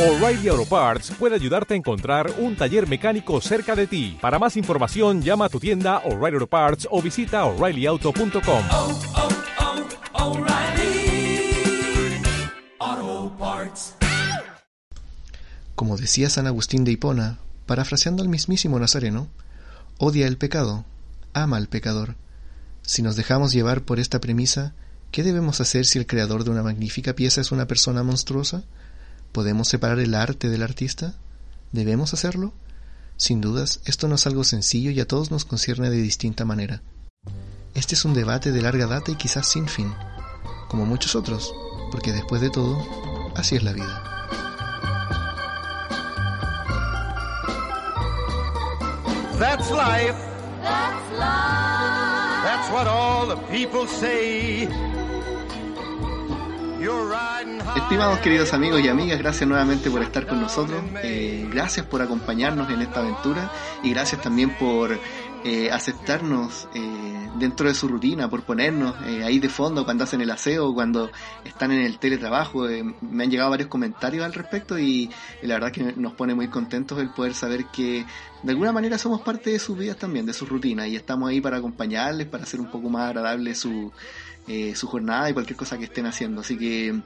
O'Reilly Auto Parts puede ayudarte a encontrar un taller mecánico cerca de ti. Para más información, llama a tu tienda O'Reilly Auto Parts o visita oreillyauto.com. oh, oh, Parts. Como decía San Agustín de Hipona, parafraseando al mismísimo Nazareno, odia el pecado, ama al pecador. Si nos dejamos llevar por esta premisa, ¿qué debemos hacer si el creador de una magnífica pieza es una persona monstruosa? ¿Podemos separar el arte del artista? ¿Debemos hacerlo? Sin dudas, esto no es algo sencillo y a todos nos concierne de distinta manera. Este es un debate de larga data y quizás sin fin, como muchos otros, porque después de todo, así es la vida. That's life. That's life. That's what all the people say. Estimados queridos amigos y amigas, gracias nuevamente por estar con nosotros, eh, gracias por acompañarnos en esta aventura y gracias también por eh, aceptarnos eh, dentro de su rutina, por ponernos eh, ahí de fondo cuando hacen el aseo, cuando están en el teletrabajo. Eh, me han llegado varios comentarios al respecto y, y la verdad que nos pone muy contentos el poder saber que de alguna manera somos parte de sus vidas también, de su rutina y estamos ahí para acompañarles, para hacer un poco más agradable su, eh, su jornada y cualquier cosa que estén haciendo. Así que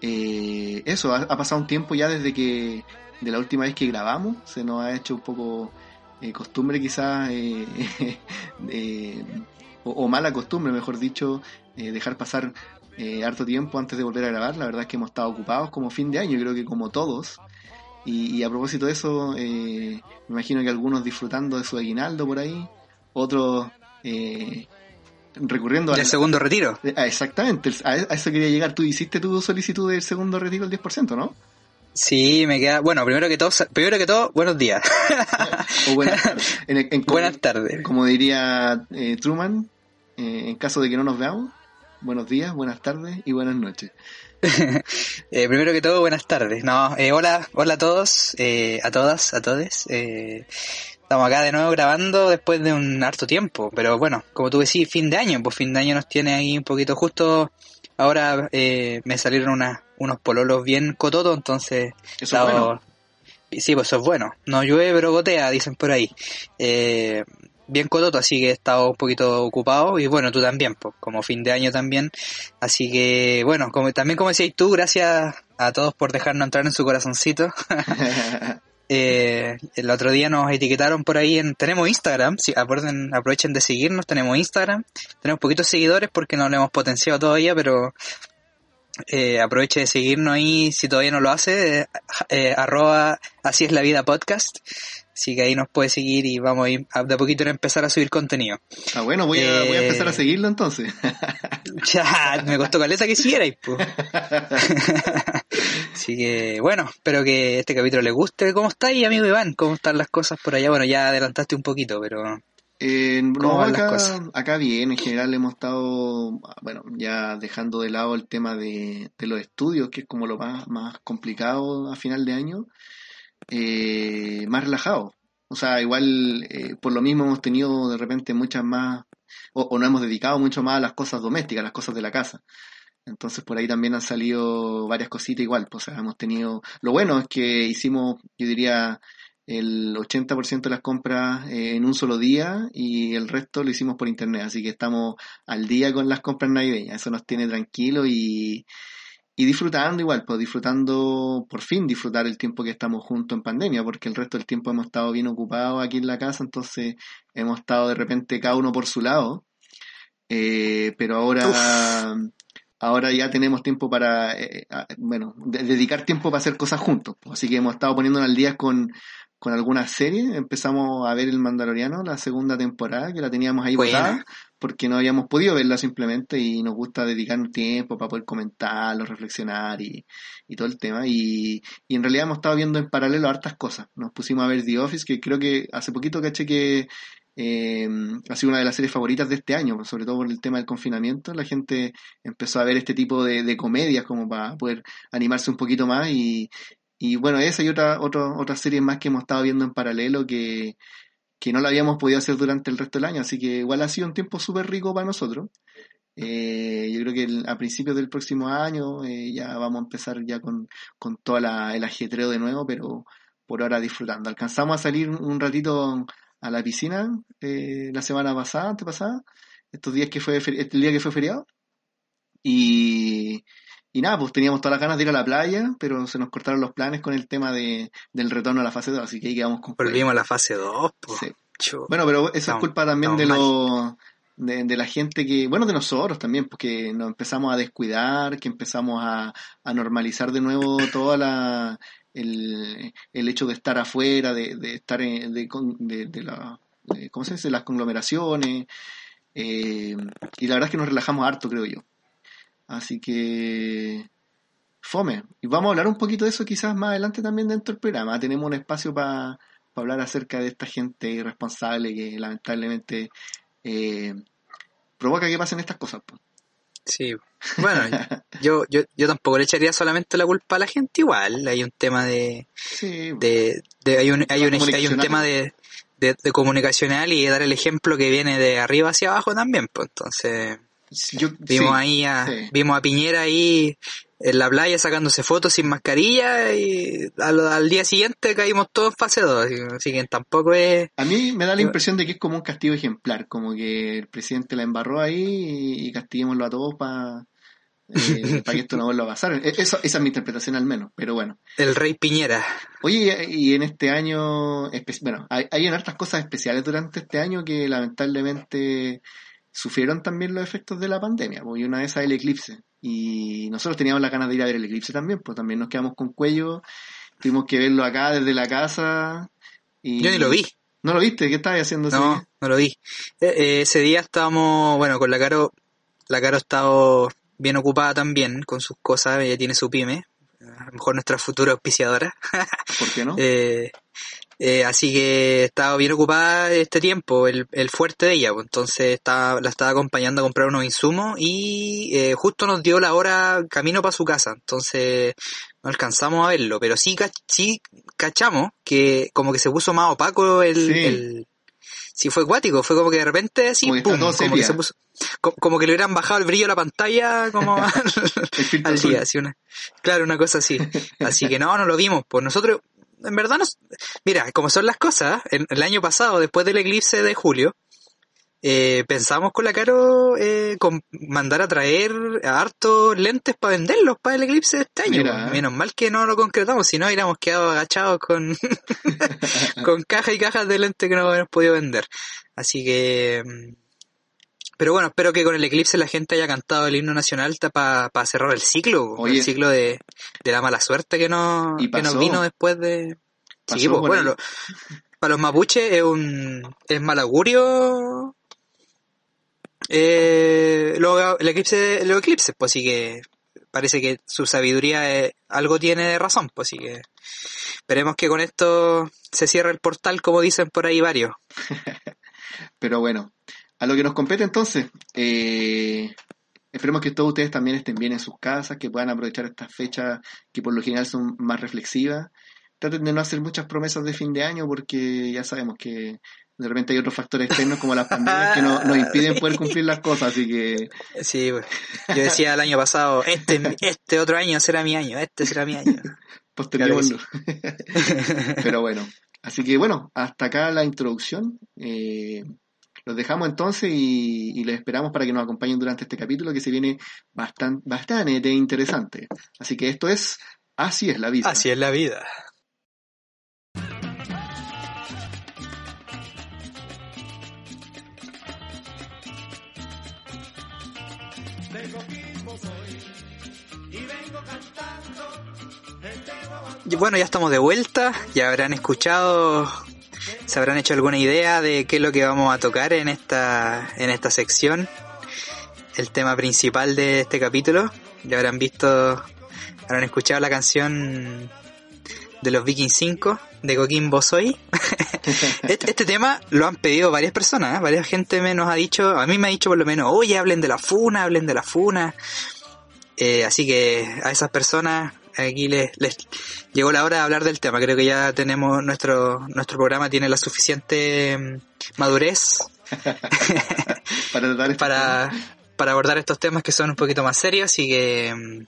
eh, eso, ha, pasado un tiempo ya desde que de la última vez que grabamos, se nos ha hecho un poco eh, costumbre quizás, eh, o, o mala costumbre, mejor dicho, dejar pasar harto tiempo antes de volver a grabar. La verdad es que hemos estado ocupados como fin de año, creo que como todos. Y, y a propósito de eso, me imagino que algunos disfrutando de su aguinaldo por ahí, otros eh, recurriendo al- segundo retiro. Ah, exactamente, a, a eso quería llegar. Tú hiciste tu solicitud del segundo retiro del 10%, ¿no? Sí, me queda. Bueno, primero que todo, primero que todo, buenos días. O buenas tardes. En- en- como- Buenas tardes. Como diría eh, Truman, eh, en caso de que no nos veamos, buenos días, buenas tardes y buenas noches. Eh, primero que todo, buenas tardes. No, eh, hola, hola a todos, eh, a todas, a todes. Estamos acá de nuevo grabando después de un harto tiempo, pero bueno, como tú decís, fin de año, pues fin de año nos tiene ahí un poquito justo. Ahora eh, me salieron unas, unos pololos bien cototos, entonces Eso es estaba- bueno. Sí, pues eso es bueno. No llueve, pero gotea, dicen por ahí. Eh, bien cototo, así que he estado un poquito ocupado. Y bueno, tú también, pues, como fin de año también. Así que, bueno, como, también como decías tú, gracias a todos por dejarnos entrar en su corazoncito. Eh, el otro día nos etiquetaron por ahí en... Tenemos Instagram, si acuerden, aprovechen de seguirnos, tenemos Instagram. Tenemos poquitos seguidores porque no lo hemos potenciado todavía, pero eh, de seguirnos ahí si todavía no lo hace, eh, eh, arroba así es la vida podcast. Así que ahí nos puede seguir y vamos a ir a- de a poquito a empezar a subir contenido. ah, bueno, voy a, voy a Eh, empezar a seguirlo entonces. Ya, me costó caleta que siguierais, pues. Así que, bueno, espero que este capítulo les guste. ¿Cómo estáis, amigo Iván? ¿Cómo están las cosas por allá? Bueno, ya adelantaste un poquito, pero... Eh, ¿Cómo no, van las acá, cosas? acá bien, en general hemos estado, bueno, ya dejando de lado el tema de, de los estudios, que es como lo más, más complicado a final de año, eh, más relajado. O sea, igual eh, por lo mismo hemos tenido de repente muchas más, o, o nos hemos dedicado mucho más a las cosas domésticas, a las cosas de la casa. Entonces por ahí también han salido varias cositas igual. Pues, o sea, hemos tenido, lo bueno es que hicimos, yo diría, el 80% de las compras eh, en un solo día y el resto lo hicimos por internet. Así que estamos al día con las compras navideñas. Eso nos tiene tranquilo y, y disfrutando igual, pues disfrutando, por fin disfrutar el tiempo que estamos juntos en pandemia, porque el resto del tiempo hemos estado bien ocupados aquí en la casa, entonces hemos estado de repente cada uno por su lado. Eh, pero ahora, ahora ya tenemos tiempo para, eh, a- bueno, de- dedicar tiempo para hacer cosas juntos. pues. Así que hemos estado poniéndonos al día con, con algunas series. Empezamos a ver El Mandaloriano, la segunda temporada, que la teníamos ahí botada, porque no habíamos podido verla simplemente y nos gusta dedicarnos tiempo para poder comentarlo, reflexionar y, y todo el tema. Y, y en realidad hemos estado viendo en paralelo hartas cosas. Nos pusimos a ver The Office, que creo que hace poquito caché que eh, ha sido una de las series favoritas de este año, sobre todo por el tema del confinamiento. La gente empezó a ver este tipo de, de comedias como para poder animarse un poquito más y, y bueno, esa y otra, otra, otras series más que hemos estado viendo en paralelo que, que no lo habíamos podido hacer durante el resto del año, así que igual ha sido un tiempo súper rico para nosotros. Eh, yo creo que a principios del próximo año eh, ya vamos a empezar ya con, con todo el ajetreo de nuevo, pero por ahora disfrutando. Alcanzamos a salir un ratito a la piscina eh, la semana pasada, antepasada, estos días que fue, el día que fue feriado. Y, y nada, pues teníamos todas las ganas de ir a la playa, pero se nos cortaron los planes con el tema de, del retorno a la fase 2, así que ahí quedamos con Volvimos a la fase 2, Sí. Chu. bueno, pero eso es culpa también de los de, de la gente que, bueno, de nosotros también, porque nos empezamos a descuidar, que empezamos a, a normalizar de nuevo toda la el, el hecho de estar afuera, de, de estar en, de, de, de la ¿cómo se dice? las conglomeraciones, eh, y la verdad es que nos relajamos harto, creo yo. Así que fome. Y vamos a hablar un poquito de eso quizás más adelante también dentro del programa. Tenemos un espacio para hablar acerca de esta gente irresponsable que lamentablemente eh, provoca que pasen estas cosas. po. Sí. Bueno, yo, yo, yo tampoco le echaría solamente la culpa a la gente igual. Hay un tema de, Sí, de, de- hay un, hay un, hay un tema de, de, de comunicacional y dar el ejemplo que viene de arriba hacia abajo también, pues entonces yo, vimos sí, ahí a, sí. vimos a Piñera ahí en la playa sacándose fotos sin mascarilla y al, al día siguiente caímos todos en fase 2, así, que tampoco es A mí me da la impresión de que es como un castigo ejemplar, como que el presidente la embarró ahí y, castiguémoslo a todos para que esto no vuelva a pasar. E- Eso, esa es mi interpretación al menos, pero bueno. el rey Piñera. Oye, y en este año, bueno, hay, hay hartas cosas especiales durante este año que lamentablemente sufrieron también los efectos de la pandemia, porque una de esas el eclipse. Y nosotros teníamos las ganas de ir a ver el eclipse también, pues también nos quedamos con cuello, tuvimos que verlo acá desde la casa. Y... Yo ni lo vi. ¿No lo viste? ¿Qué estabas haciendo ese No, día? no lo vi. Eh, eh, ese día estábamos, bueno, con la Caro, la Caro ha estado bien ocupada también con sus cosas, ella tiene su pyme, a lo mejor nuestra futura auspiciadora. ¿Por qué no? Eh, eh, así que estaba bien ocupada este tiempo, el, el fuerte de ella, pues, entonces estaba, la estaba acompañando a comprar unos insumos y eh, justo nos dio la hora camino para su casa, entonces no alcanzamos a verlo, pero sí, sí cachamos que como que se puso más opaco el... Sí. el- sí, fue acuático, fue como que de repente así, Como pum, como que se puso, co- como que le hubieran bajado el brillo a la pantalla como al, día, así una, claro, una cosa así. Así que no, no lo vimos. Pues nosotros, en verdad, nos, mira, como son las cosas, en- el año pasado, después del eclipse de julio, eh, pensamos con la Caro eh, con mandar a traer hartos lentes para venderlos para el eclipse de este año. Mira. pues. Menos mal que no lo concretamos, si no hubiéramos quedado agachados con, con cajas y cajas de lentes que no hubiéramos podido vender. Así que... Pero bueno, espero que con el eclipse la gente haya cantado el himno nacional para cerrar el ciclo, Oye. el ciclo de, de la mala suerte que nos, Y que nos vino después de... Sí, pues, bueno, lo- para los mapuches es un es mal augurio eh, lo- el eclipse, los eclipses, pues así que parece que su sabiduría eh, algo tiene de razón, pues así que esperemos que con esto se cierre el portal, como dicen por ahí varios. Pero bueno, a lo que nos compete entonces, eh, esperemos que todos ustedes también estén bien en sus casas, que puedan aprovechar estas fechas que por lo general son más reflexivas. Traten de no hacer muchas promesas de fin de año porque ya sabemos que de repente hay otros factores externos como las pandemias que no- nos impiden poder cumplir las cosas, así que Sí, pues, yo decía el año pasado, este, este otro año será mi año, este será mi año. posterguémoslo. Pero bueno, así que bueno, hasta acá la introducción. Eh, los dejamos entonces y, les esperamos para que nos acompañen durante este capítulo que se viene bastante, bastante interesante. Así que esto es Así es la vida. Así es la vida. Bueno, ya estamos de vuelta, ya habrán escuchado, se habrán hecho alguna idea de qué es lo que vamos a tocar en esta, en esta sección, el tema principal de este capítulo, ya habrán visto, habrán escuchado la canción de los Vikings 5 de Coquimbo Soy. este, este tema lo han pedido varias personas, ¿eh? varias gente me nos ha dicho, a mí me ha dicho por lo menos, oye, hablen de la funa, hablen de la funa. Eh, así que a esas personas aquí les, les llegó la hora de hablar del tema. Creo que ya tenemos nuestro nuestro programa tiene la suficiente mm, madurez para tratar este para para abordar estos temas que son un poquito más serios y que... mm,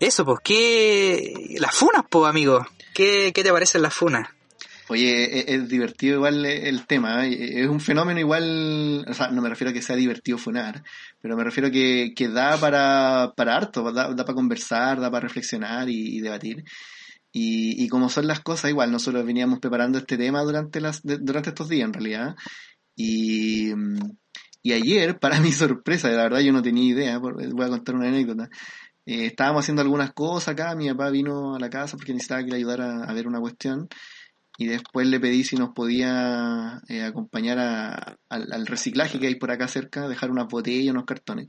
Eso, pues, ¿qué... Las funas, pues, amigo. ¿Qué, ¿Qué te parecen las funas? Oye, es, es divertido igual el tema, ¿eh? es un fenómeno igual, o sea, no me refiero a que sea divertido funar, pero me refiero a que, que da para, para harto, da, da para conversar, da para reflexionar y, debatir. Y, y como son las cosas, igual nosotros veníamos preparando este tema durante, las, de- durante estos días en realidad. Y, y ayer, para mi sorpresa, la verdad yo no tenía idea, voy a contar una anécdota. Eh, estábamos haciendo algunas cosas acá, mi papá vino a la casa porque necesitaba que le ayudara a ver una cuestión y después le pedí si nos podía eh, acompañar a- al, reciclaje que hay por acá cerca, dejar unas botellas, unos cartones.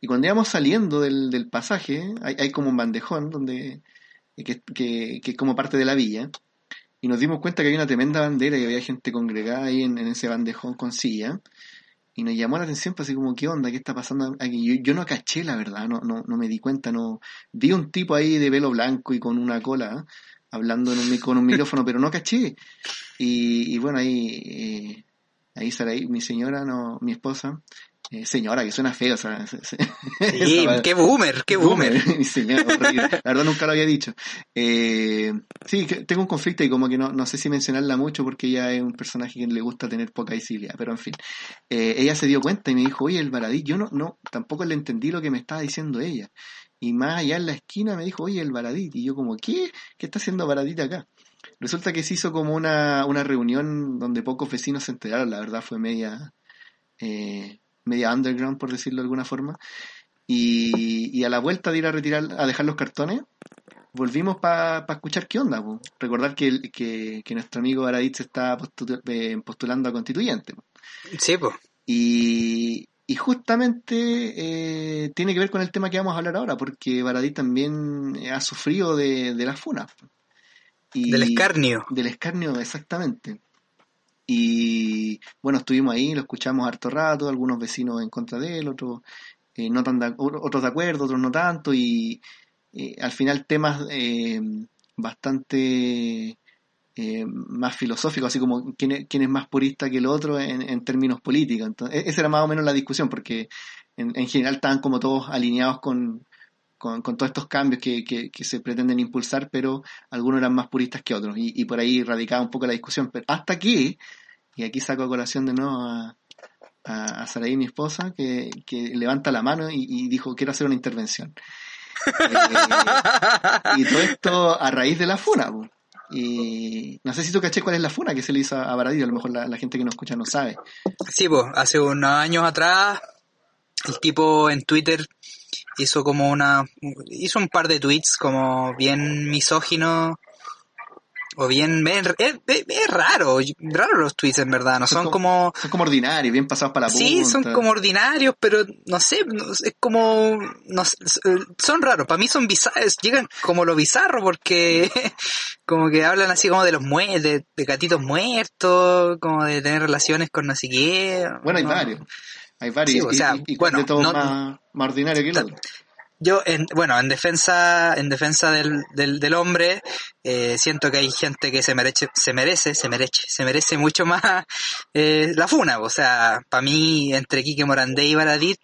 Y cuando íbamos saliendo del, del pasaje, hay, hay como un bandejón donde que, que, que es como parte de la villa, y nos dimos cuenta que había una tremenda bandera y había gente congregada ahí en, en ese bandejón con silla. Y nos llamó la atención, pues así como, ¿qué onda? ¿Qué está pasando aquí? Yo, no caché, la verdad, no, no, no me di cuenta, no. Vi un tipo ahí de pelo blanco y con una cola, hablando en un, con un micrófono, pero no caché. Y, y bueno, ahí, eh, ahí Saraí, mi señora, no, mi esposa, eh, señora, que suena feo, o sea, se- se- Sí, qué boomer, qué boomer. señora. La verdad nunca lo había dicho. Eh, sí, tengo un conflicto y como que no, no sé si mencionarla mucho porque ella es un personaje que le gusta tener poca visibilidad, pero en fin. Eh, ella se dio cuenta y me dijo, oye, el Baradí, yo no, no, tampoco le entendí lo que me estaba diciendo ella. Y más allá en la esquina me dijo, oye, el Baradit. Y yo como, ¿qué? ¿Qué está haciendo Baradit acá? Resulta que se hizo como una, una reunión donde pocos vecinos se enteraron, la verdad fue media, eh, media underground, por decirlo de alguna forma. Y, y a la vuelta de ir a retirar, a dejar los cartones, volvimos para escuchar qué onda. po. Recordar que, que, que nuestro amigo Baradit se está eh, postulando a constituyente. po. Sí, pues. Y, y justamente eh, tiene que ver con el tema que vamos a hablar ahora, porque Baradí también eh, ha sufrido de, de las funas. Y- Del escarnio. Del escarnio, exactamente. Y bueno, estuvimos ahí, lo escuchamos harto rato, algunos vecinos en contra de él, otros eh, no tan de, otros de acuerdo, otros no tanto, y eh, al final temas eh, bastante eh, más filosóficos, así como quién es, quién es más purista que el otro en, en términos políticos. Entonces, esa era más o menos la discusión, porque en, en general estaban como todos alineados con, con, con todos estos cambios que, que, que se pretenden impulsar, pero algunos eran más puristas que otros, y, y por ahí radicaba un poco la discusión. Pero hasta que, y aquí saco a colación de nuevo a, a, a Saraí, mi esposa, que, que levanta la mano y, y dijo, quiero hacer una intervención. Eh, y todo esto a raíz de la funa. po. Y no sé si tú caché cuál es la funa que se le hizo a Baradillo, a lo mejor la, gente que nos escucha no sabe. Sí, pues, hace unos años atrás, el tipo en Twitter hizo como una, hizo un par de tweets como bien misógino, o bien, es, es- es raro, raro los tweets en verdad, no Son son como, Son como ordinarios, bien pasados para la punta. sí, son como ordinarios, pero no sé, es como, no sé, son raros, para mí son bizarros, llegan como lo bizarro porque como que hablan así como de los muertos, de, de gatitos muertos, como de tener relaciones con no sé qué. Bueno, hay no. varios. Hay varios. Sí, o sea, y, y bueno, de todo no- más, más ordinario que el otro. Yo, en, bueno, en defensa, en defensa del, del, del hombre, eh, siento que hay gente que se merece, se merece, se merece, se merece mucho más eh, la funa. O sea, para mí, entre Quique Morandé y Baradit,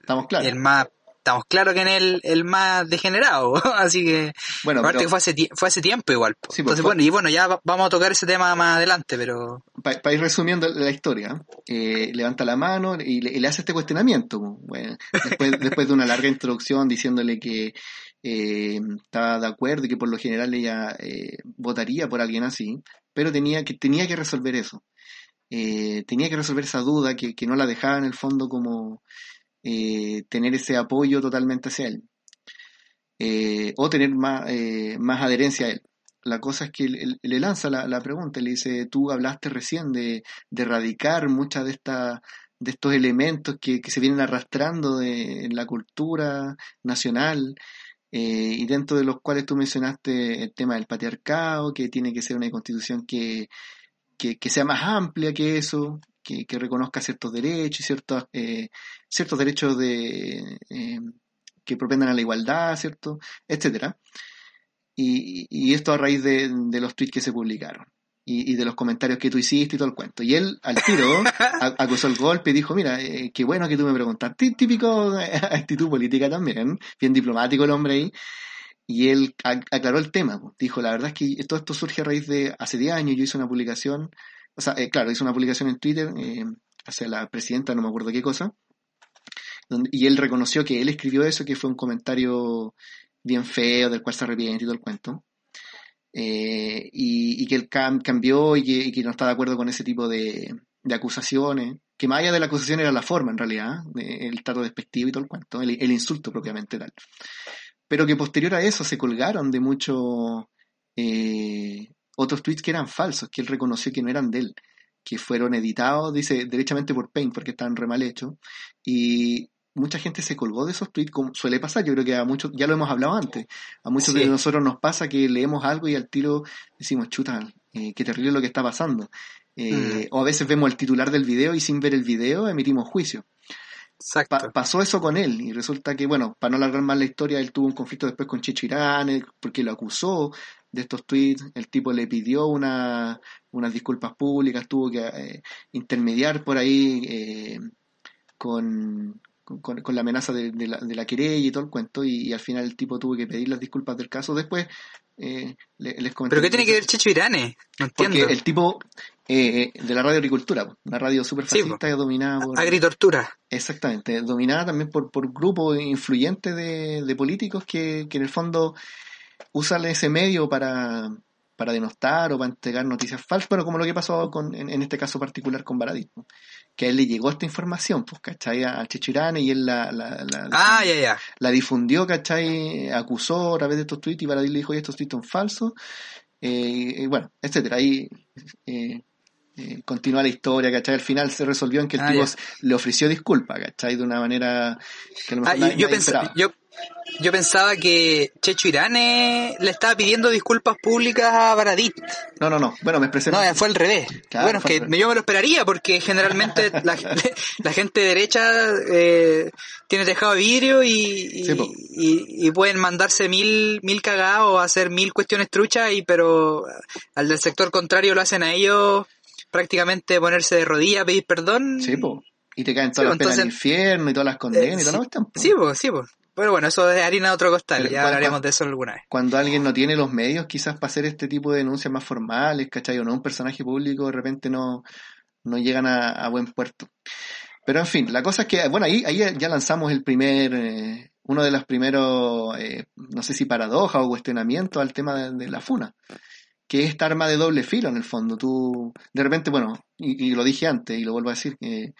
Estamos claros. el más, estamos claros que en el, el más degenerado. Así que, Bueno, aparte pero que fue hace, fue hace tiempo igual. po. Sí, pues, Entonces, fue- bueno, y bueno, ya va- vamos a tocar ese tema más adelante, pero para ir resumiendo la historia, eh, levanta la mano y le, y le hace este cuestionamiento. Bueno, después, después de una larga introducción diciéndole que eh, estaba de acuerdo y que por lo general ella eh, votaría por alguien así, pero tenía que, tenía que resolver eso. Eh, tenía que resolver esa duda que, que no la dejaba en el fondo como eh, tener ese apoyo totalmente hacia él. Eh, o tener más, eh, más adherencia a él. La cosa es que le lanza la, la pregunta, le dice, tú hablaste recién de, de erradicar muchas de estas de estos elementos que, que se vienen arrastrando de, en la cultura nacional eh, y dentro de los cuales tú mencionaste el tema del patriarcado, que tiene que ser una constitución que, que sea más amplia que eso, que, que reconozca ciertos derechos y ciertos, eh, ciertos derechos de, eh, que propendan a la igualdad, ¿cierto? Etcétera. Y, y esto a raíz de, de los tweets que se publicaron. y, y de los comentarios que tú hiciste y todo el cuento. Y él al tiro acusó el golpe y dijo, mira, eh, qué bueno que tú me preguntaste. Tí- Típico eh, actitud política también, bien diplomático el hombre ahí. Y él ac- aclaró el tema. Dijo, la verdad es que todo esto surge a raíz de hace 10 años yo hice una publicación, o sea, eh, claro, hice una publicación en Twitter eh, hacia la presidenta, no me acuerdo qué cosa, y él reconoció que él escribió eso, que fue un comentario bien feo, del cual se arrepiente y todo el cuento. Eh, y, que él cam- cambió y que, no está de acuerdo con ese tipo de, acusaciones, que más allá de la acusación era la forma en realidad, el trato despectivo y todo el cuento, el, insulto propiamente tal. Pero que posterior a eso se colgaron de muchos eh, otros tweets que eran falsos, que él reconoció que no eran de él, que fueron editados, dice, derechamente por Paint, porque estaban re mal hechos, y mucha gente se colgó de esos tweets, como suele pasar, yo creo que a muchos, ya lo hemos hablado antes, a muchos Sí. de nosotros nos pasa que leemos algo y al tiro decimos, chuta, eh, qué terrible lo que está pasando. Eh, O a veces vemos el titular del video y sin ver el video emitimos juicio. Exacto. Pa- pasó eso con él y resulta que, bueno, para no alargar más la historia, él tuvo un conflicto después con Chicho Irán eh, porque lo acusó de estos tweets, el tipo le pidió una, unas disculpas públicas, tuvo que eh, intermediar por ahí eh, con, con, con la amenaza de, de la, de la querella y todo el cuento y, y al final el tipo tuvo que pedir las disculpas del caso. Después eh, le- les comenté... ¿Pero qué tiene que ver Checho Irane? No Porque entiendo. el tipo eh, de la radio agricultura, una radio súper Sí, fascista dominada por... Agritortura. Exactamente, dominada también por, por grupos influyentes de, de políticos que, que en el fondo usan ese medio para, para denostar o para entregar noticias falsas, pero como lo que pasó con, en, en este caso particular con Baradit, ¿no? que a él le llegó esta información, pues, ¿cachai? Al Chechirane y él la, la, la, Ah, ya, ya. la difundió, ¿cachai? Acusó a través de estos tweets y Baradit le dijo, estos tweets son falsos, eh, y bueno, etcétera. Ahí eh, eh, continúa la historia, ¿cachai? Al final se resolvió en que el Ah, tipo le ofreció disculpas, ¿cachai? De una manera que a lo Ah, mejor yo, nadie- yo, nadie pens- esperaba. yo, yo pensaba que Checho Irane le estaba pidiendo disculpas públicas a Baradit. No, no, no. Bueno, me expresé. No, fue al revés. Claro, bueno, es que revés. yo me lo esperaría porque generalmente la, la gente derecha eh, tiene tejado de vidrio y, y, Sí, po. y- y pueden mandarse mil, mil cagados o hacer mil cuestiones truchas, y pero al del sector contrario lo hacen a ellos prácticamente ponerse de rodillas, pedir perdón. Sí, po. Y te caen Sí, todas las po, penas del infierno y todas las condenas Eh, y toda la sí, cuestión, po. Sí, sí, pues. Pero bueno, eso es harina de otro costal, Pero ya cuando- hablaremos de eso alguna vez. Cuando alguien no tiene los medios quizás para hacer este tipo de denuncias más formales, ¿cachai? O no un personaje público, de repente no, no llegan a, a buen puerto. Pero en fin, la cosa es que, bueno, ahí, ahí ya lanzamos el primer, eh, uno de los primeros, eh, no sé si paradoja o cuestionamiento al tema de, de la funa, que es esta arma de doble filo en el fondo. Tú, de repente, bueno, y, y lo dije antes y lo vuelvo a decir, que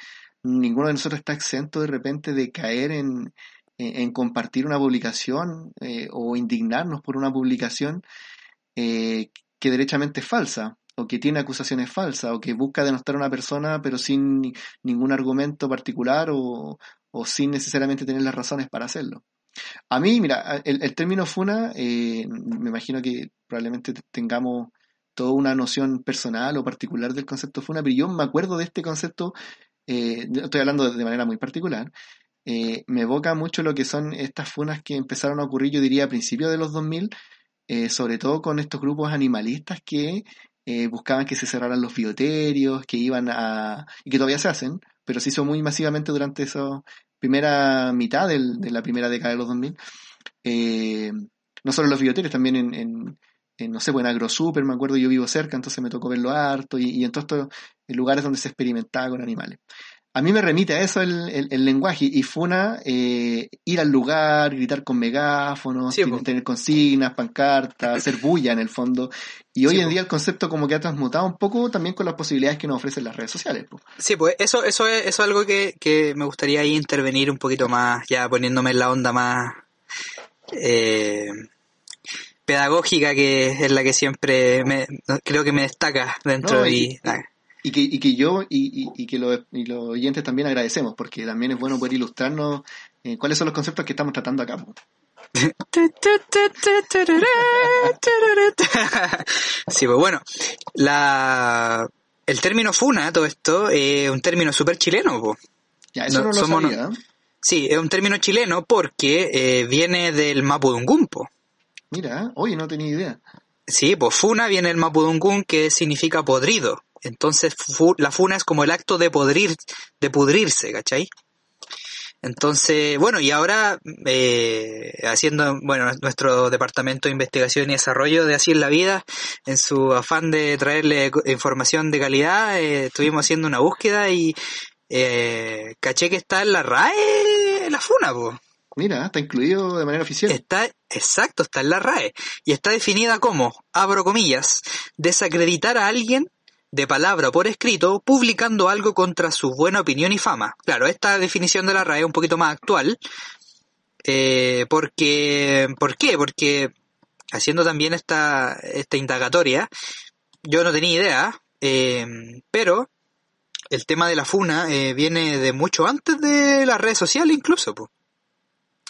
ninguno de nosotros está exento de repente de caer en, en, en compartir una publicación eh, o indignarnos por una publicación eh, que derechamente es falsa o que tiene acusaciones falsas o que busca denostar a una persona pero sin ni- ningún argumento particular o, o sin necesariamente tener las razones para hacerlo. A mí, mira, el, término funa, eh, me imagino que probablemente te- tengamos toda una noción personal o particular del concepto funa, pero yo me acuerdo de este concepto, eh, estoy hablando de manera muy particular, eh, me evoca mucho lo que son estas funas que empezaron a ocurrir, yo diría, a principios de los 2000, eh, sobre todo con estos grupos animalistas que eh, buscaban que se cerraran los bioterios, que iban a... y que todavía se hacen, pero se hizo muy masivamente durante esa primera mitad de la primera década de los 2000. Eh, no solo los bioterios, también en, en- en, no sé, pues en AgroSuper, me acuerdo, yo vivo cerca, entonces me tocó verlo harto, y, y en todos estos lugares donde se experimentaba con animales. A mí me remite a eso el, el- el lenguaje y Funa eh, ir al lugar, gritar con megáfonos, Sí, tener, consignas, pancartas, hacer bulla en el fondo. Y hoy Sí, en día el concepto como que ha transmutado un poco también con las posibilidades que nos ofrecen las redes sociales. po. Sí, pues eso, eso, es, eso es algo que, que me gustaría ahí intervenir un poquito más, ya poniéndome en la onda más eh, pedagógica, que es la que siempre me, creo que me destaca dentro No, y, y- Y que, y que yo y, y- y que los, y los oyentes también agradecemos, porque también es bueno poder ilustrarnos eh, cuáles son los conceptos que estamos tratando acá. Sí, pues bueno, la, el término funa, todo esto, es un término súper chileno, po. Ya, eso No, no, lo somos- sabía. Sí, es un término chileno porque eh, viene del Mapudungún, po. Mira, oye, no tenía idea. Sí, pues funa viene el mapudungún que significa podrido. Entonces fu- la funa es como el acto de podrir, de pudrirse, ¿cachai? Entonces, bueno, y ahora eh, haciendo, bueno, nuestro departamento de investigación y desarrollo de Así en la Vida, en su afán de traerle información de calidad, eh, estuvimos haciendo una búsqueda y eh, caché que está en la RAE la funa, pues. Mira, está incluido de manera oficial. Está, exacto, está en la RAE. Y está definida como, abro comillas, desacreditar a alguien de palabra o por escrito publicando algo contra su buena opinión y fama. Claro, esta definición de la RAE es un poquito más actual. eh, porque, ¿Por qué? Porque haciendo también esta, esta indagatoria, yo no tenía idea, eh, pero el tema de la funa eh, viene de mucho antes de las redes sociales incluso. po.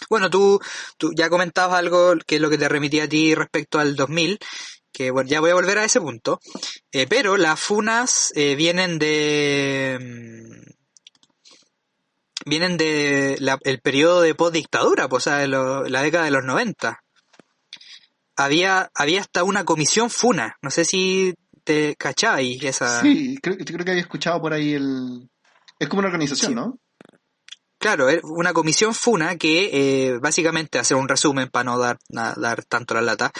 Bueno, tú, tú ya comentabas algo que es lo que te remitía a ti respecto al 2000, que bueno, ya voy a volver a ese punto, eh, pero las funas eh, vienen de... mm, vienen de la- el periodo de postdictadura, pues, o sea, de lo- la década de los 90. Había, había hasta una comisión funa, no sé si te cacháis esa... Sí, creo, creo que había escuchado por ahí el... Es como una organización, Sí. ¿no? Claro, una comisión FUNA que eh, básicamente, hacer un resumen para no dar, na- dar tanto la lata,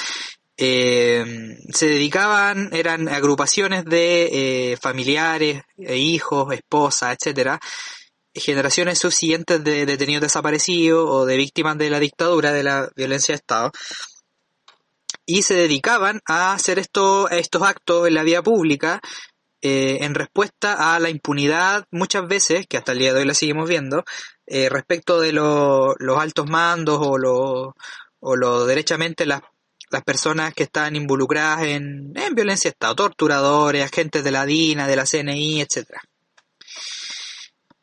eh, se dedicaban, eran agrupaciones de eh, familiares, eh, hijos, esposas, etcétera, generaciones subsiguientes de detenidos desaparecidos o de víctimas de la dictadura, de la violencia de Estado, y se dedicaban a hacer esto, estos actos en la vía pública en respuesta a la impunidad muchas veces, que hasta el día de hoy la seguimos viendo, respecto de lo- los altos mandos o lo, o lo derechamente las, las personas que están involucradas en, en violencia de Estado, torturadores, agentes de la DINA, de la CNI, etcétera.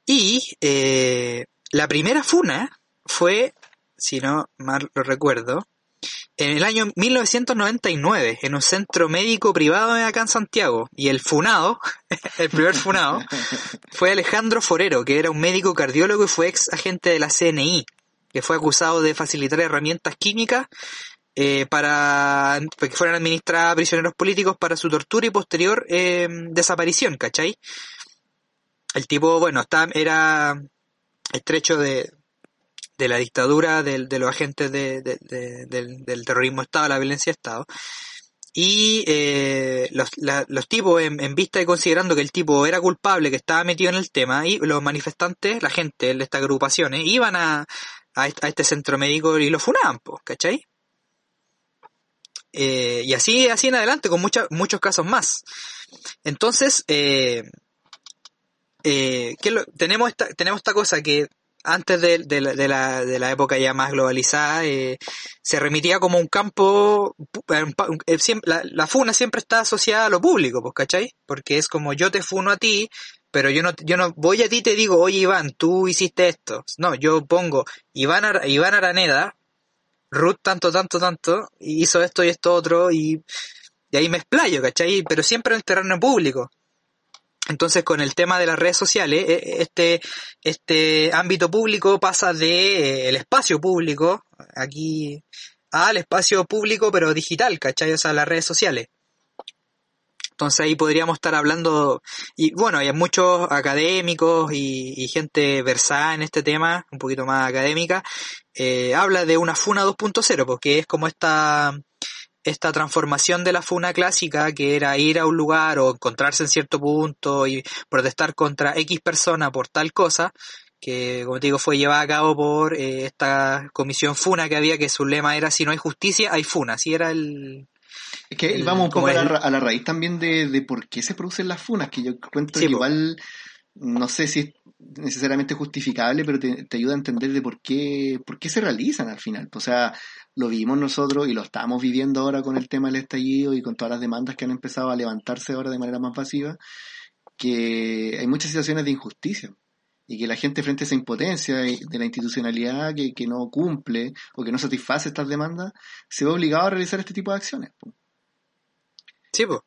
Y eh, la primera funa fue, si no mal lo recuerdo, en el año 1999, en un centro médico privado acá en Santiago. Y el funado, el primer funado, fue Alejandro Forero, que era un médico cardiólogo y fue ex agente de la CNI, que fue acusado de facilitar herramientas químicas eh, para que fueran administradas a prisioneros políticos para su tortura y posterior eh, desaparición, ¿cachai? El tipo, bueno, está, era estrecho de, de la dictadura, del- de, los agentes de- de- de- del, del terrorismo de Estado, la violencia de Estado. Y eh, los, la- los tipos, en, en vista de considerando que el tipo era culpable, que estaba metido en el tema, y los manifestantes, la gente de estas agrupaciones, iban a, a, est- a este centro médico y lo funaban, ¿cachai? Eh, y así, así en adelante, con mucha- muchos casos más. Entonces, eh, eh, ¿qué es lo- tenemos, esta, tenemos esta cosa que antes de, la, de, la, de la época ya más globalizada, se remitía como un campo, la, la funa siempre está asociada a lo público, pues, ¿cachai? Porque es como yo te funo a ti, pero yo no, yo no voy a ti y te digo, oye Iván, tú hiciste esto. No, yo pongo Iván, Iván Araneda, Ruth tanto, tanto, tanto, y hizo esto y esto otro, y, y ahí me explayo, ¿cachai? Pero siempre en el terreno público. Entonces, con el tema de las redes sociales, eh, este, este ámbito público pasa de eh, el espacio público, aquí, al espacio público, pero digital, ¿cachai? O sea, las redes sociales. Entonces ahí podríamos estar hablando, y bueno, hay muchos académicos y, y gente versada en este tema, un poquito más académica, eh, habla de una FUNA 2.0, porque es como esta, esta transformación de la funa clásica, que era ir a un lugar o encontrarse en cierto punto y protestar contra X persona por tal cosa, que como te digo fue llevada a cabo por eh, esta comisión funa que había, que su lema era si no hay justicia, hay funa, así era el... Es que El- vamos un poco a la, a la raíz también de, de por qué se producen las funas, que yo cuento Sí, que po. igual no sé si necesariamente justificable, pero te, te ayuda a entender de por qué, por qué se realizan al final. O sea, lo vimos nosotros y lo estamos viviendo ahora con el tema del estallido y con todas las demandas que han empezado a levantarse ahora de manera más pasiva, que hay muchas situaciones de injusticia y que la gente frente a esa impotencia de la institucionalidad que, que no cumple o que no satisface estas demandas, se ve obligado a realizar este tipo de acciones. po. Sí, pues.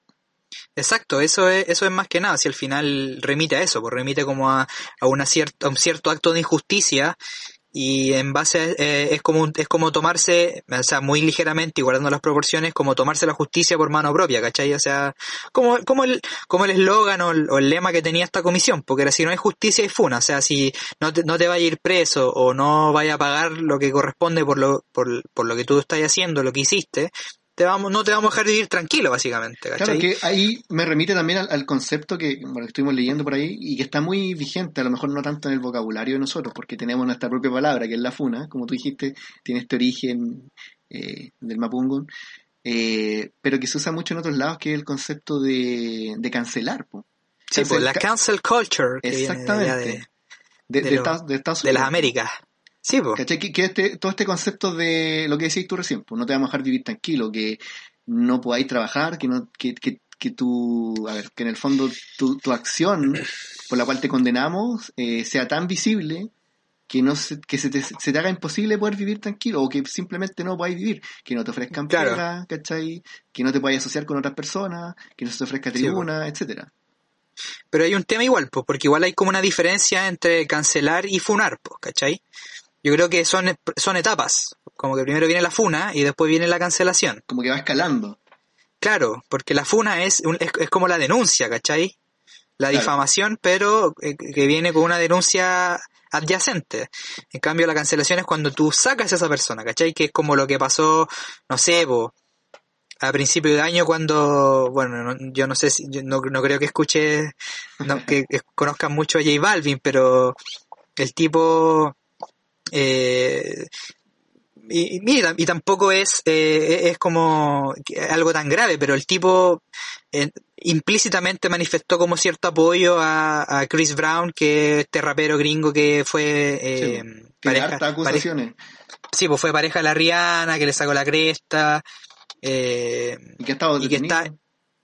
Exacto, eso es, eso es más que nada, si al final remite a eso, pues remite como a, a, una cierta, a un cierto acto de injusticia y en base eh, es como es como tomarse o sea muy ligeramente y guardando las proporciones como tomarse la justicia por mano propia ¿cachai? o sea como como el como el eslogan o, el- o el lema que tenía esta comisión porque era si no hay justicia hay funa o sea si no te, no te vaya a ir preso o no vaya a pagar lo que corresponde por lo por, por lo que tú estás haciendo lo que hiciste te vamos no te vamos a dejar vivir tranquilo básicamente ¿cachai? Claro que ahí me remite también al, al concepto que, bueno, estuvimos leyendo por ahí y que está muy vigente, a lo mejor no tanto en el vocabulario de nosotros, porque tenemos nuestra propia palabra, que es la funa, como tú dijiste, tiene este origen eh, del mapungun, eh, pero que se usa mucho en otros lados, que es el concepto de, de cancelar. po. Sí, pues la Cancel- culture que viene de, Exactamente. de, de, de lo- Estados, de Estados de las Unidos. Américas sí pues ¿Cachai? Que, que este, todo este concepto de lo que decís tú recién, pues no te vamos a dejar vivir tranquilo, que no podáis trabajar, que no, que, que, que tu, a ver, que en el fondo tu, tu acción por la cual te condenamos eh, sea tan visible que no se, que se te, se te haga imposible poder vivir tranquilo o que simplemente no podáis vivir, que no te ofrezcan Claro. pega, ¿cachai? Que no te podáis asociar con otras personas, que no se te ofrezca Sí, tribuna, etcétera. Pero hay un tema igual, pues, porque igual hay como una diferencia entre cancelar y funar, pues, ¿cachai? Yo creo que son, son etapas, como que primero viene la funa y después viene la cancelación. Como que va escalando. Claro, porque la funa es, un- es, es como la denuncia, ¿cachai? La Claro. difamación, pero eh, que viene con una denuncia adyacente. En cambio, la cancelación es cuando tú sacas a esa persona, ¿cachai? Que es como lo que pasó, no sé, po, a principio de año cuando, bueno, no- yo no sé si, yo no, no creo que escuche, no, que, que conozcan mucho a J Balvin, pero el tipo, eh, y, mira, y tampoco es, eh, es como algo tan grave, pero el tipo eh, implícitamente manifestó como cierto apoyo a, a Chris Brown, que es este rapero gringo que fue eh, pareja, pareja- acusaciones. sí, pues fue pareja de la Rihanna, que le sacó la cresta, eh, Y que ha estado y que detenido. está,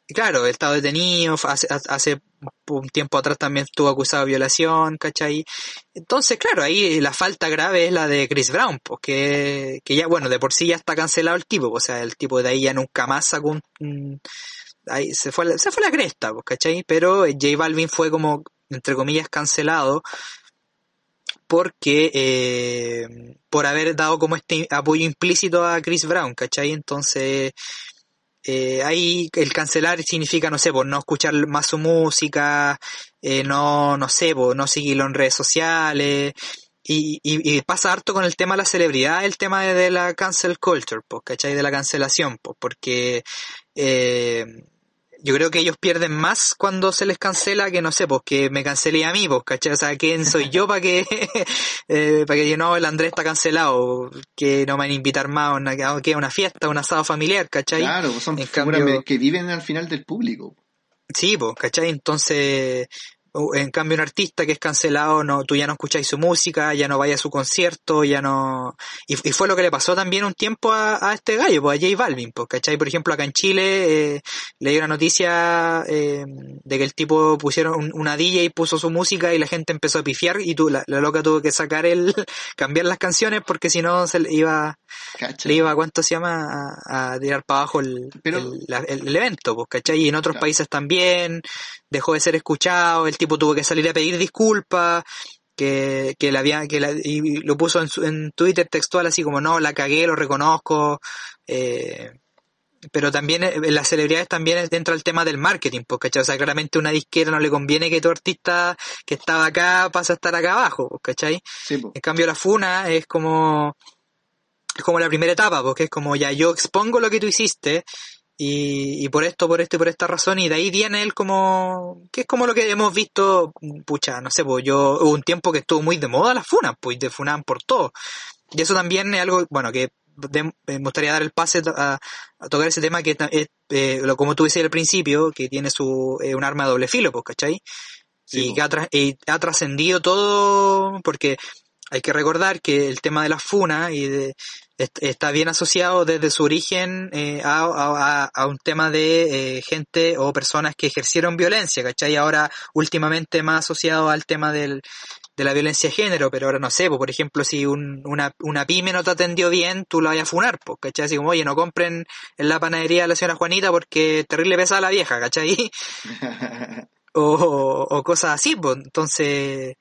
claro, está detenido, hace, hace un tiempo atrás también estuvo acusado de violación, ¿cachai? Entonces, claro, ahí la falta grave es la de Chris Brown, porque que ya, bueno, de por sí ya está cancelado el tipo, o sea, el tipo de ahí ya nunca más sacó un... ahí se fue, se fue la cresta, ¿cachai? Pero J Balvin fue como, entre comillas, cancelado porque eh, por haber dado como este apoyo implícito a Chris Brown, ¿cachai? Entonces, eh, ahí el cancelar significa, no sé, pues no escuchar más su música, eh, no, no sé, pues no seguirlo en redes sociales. Y, y, y pasa harto con el tema de la celebridad, el tema de, de la cancel culture, pues, ¿cachai? De la cancelación, pues, porque eh, yo creo que ellos pierden más cuando se les cancela que, no sé, pues que me cancelé a mí, pues, ¿cachai? O sea, ¿quién soy yo para que, eh, para que yo no, el Andrés está cancelado, que no me van a invitar más a una, a una fiesta, a un asado familiar, ¿cachai? Claro, pues son En figuras cambio- que viven al final del público. Sí, pues, ¿cachai? Entonces, en cambio un artista que es cancelado, no, tú ya no escucháis su música, ya no vayas a su concierto, ya no... Y, y fue lo que le pasó también un tiempo a, a este gallo, pues a J Balvin, pues, ¿cachai? Por ejemplo, acá en Chile eh, leí una noticia eh, de que el tipo pusieron un- una DJ y puso su música y la gente empezó a pifiar y tú, la, la loca tuvo que sacar el... cambiar las canciones porque si no se le iba ¿Cacha? le iba, ¿cuánto se llama? A, a tirar para abajo el, Pero- el, la- el- el evento, pues, ¿cachai? Y en otros Claro. países también dejó de ser escuchado, el tipo tuvo que salir a pedir disculpas, que, que la había, que la, y lo puso en, su- en Twitter textual así como, no, la cagué, lo reconozco, eh, pero también eh, en las celebridades también entra el tema del marketing, pues, ¿cachai? O sea, claramente una disquera no le conviene que tu artista que estaba acá pase a estar acá abajo, pues, ¿cachai? Sí, po. En cambio la funa es como es como la primera etapa, porque es como ya yo expongo lo que tú hiciste y, y por esto, por esto y por esta razón y de ahí viene él como que es como lo que hemos visto, pucha, no sé, pues yo hubo un tiempo que estuvo muy de moda las funas, pues te funaban por todo. Y eso también es algo, bueno, que de- me gustaría dar el pase a, a tocar ese tema que es, eh, como tú decías al principio, que tiene su eh, un arma de doble filo, pues, ¿cachai? Sí, y po. que ha, tra- y ha trascendido todo, porque hay que recordar que el tema de la funa y de, está bien asociado desde su origen eh, a, a- a- a un tema de eh, gente o personas que ejercieron violencia, ¿cachai? Ahora últimamente más asociado al tema del, de la violencia de género, pero ahora no sé, pues, por ejemplo, si un- una, una pyme no te atendió bien, tú la vas a funar, pues, ¿cachai? Así como, oye, no compren en la panadería de la señora Juanita porque terrible pesada la vieja, ¿cachai? o, o cosas así, pues entonces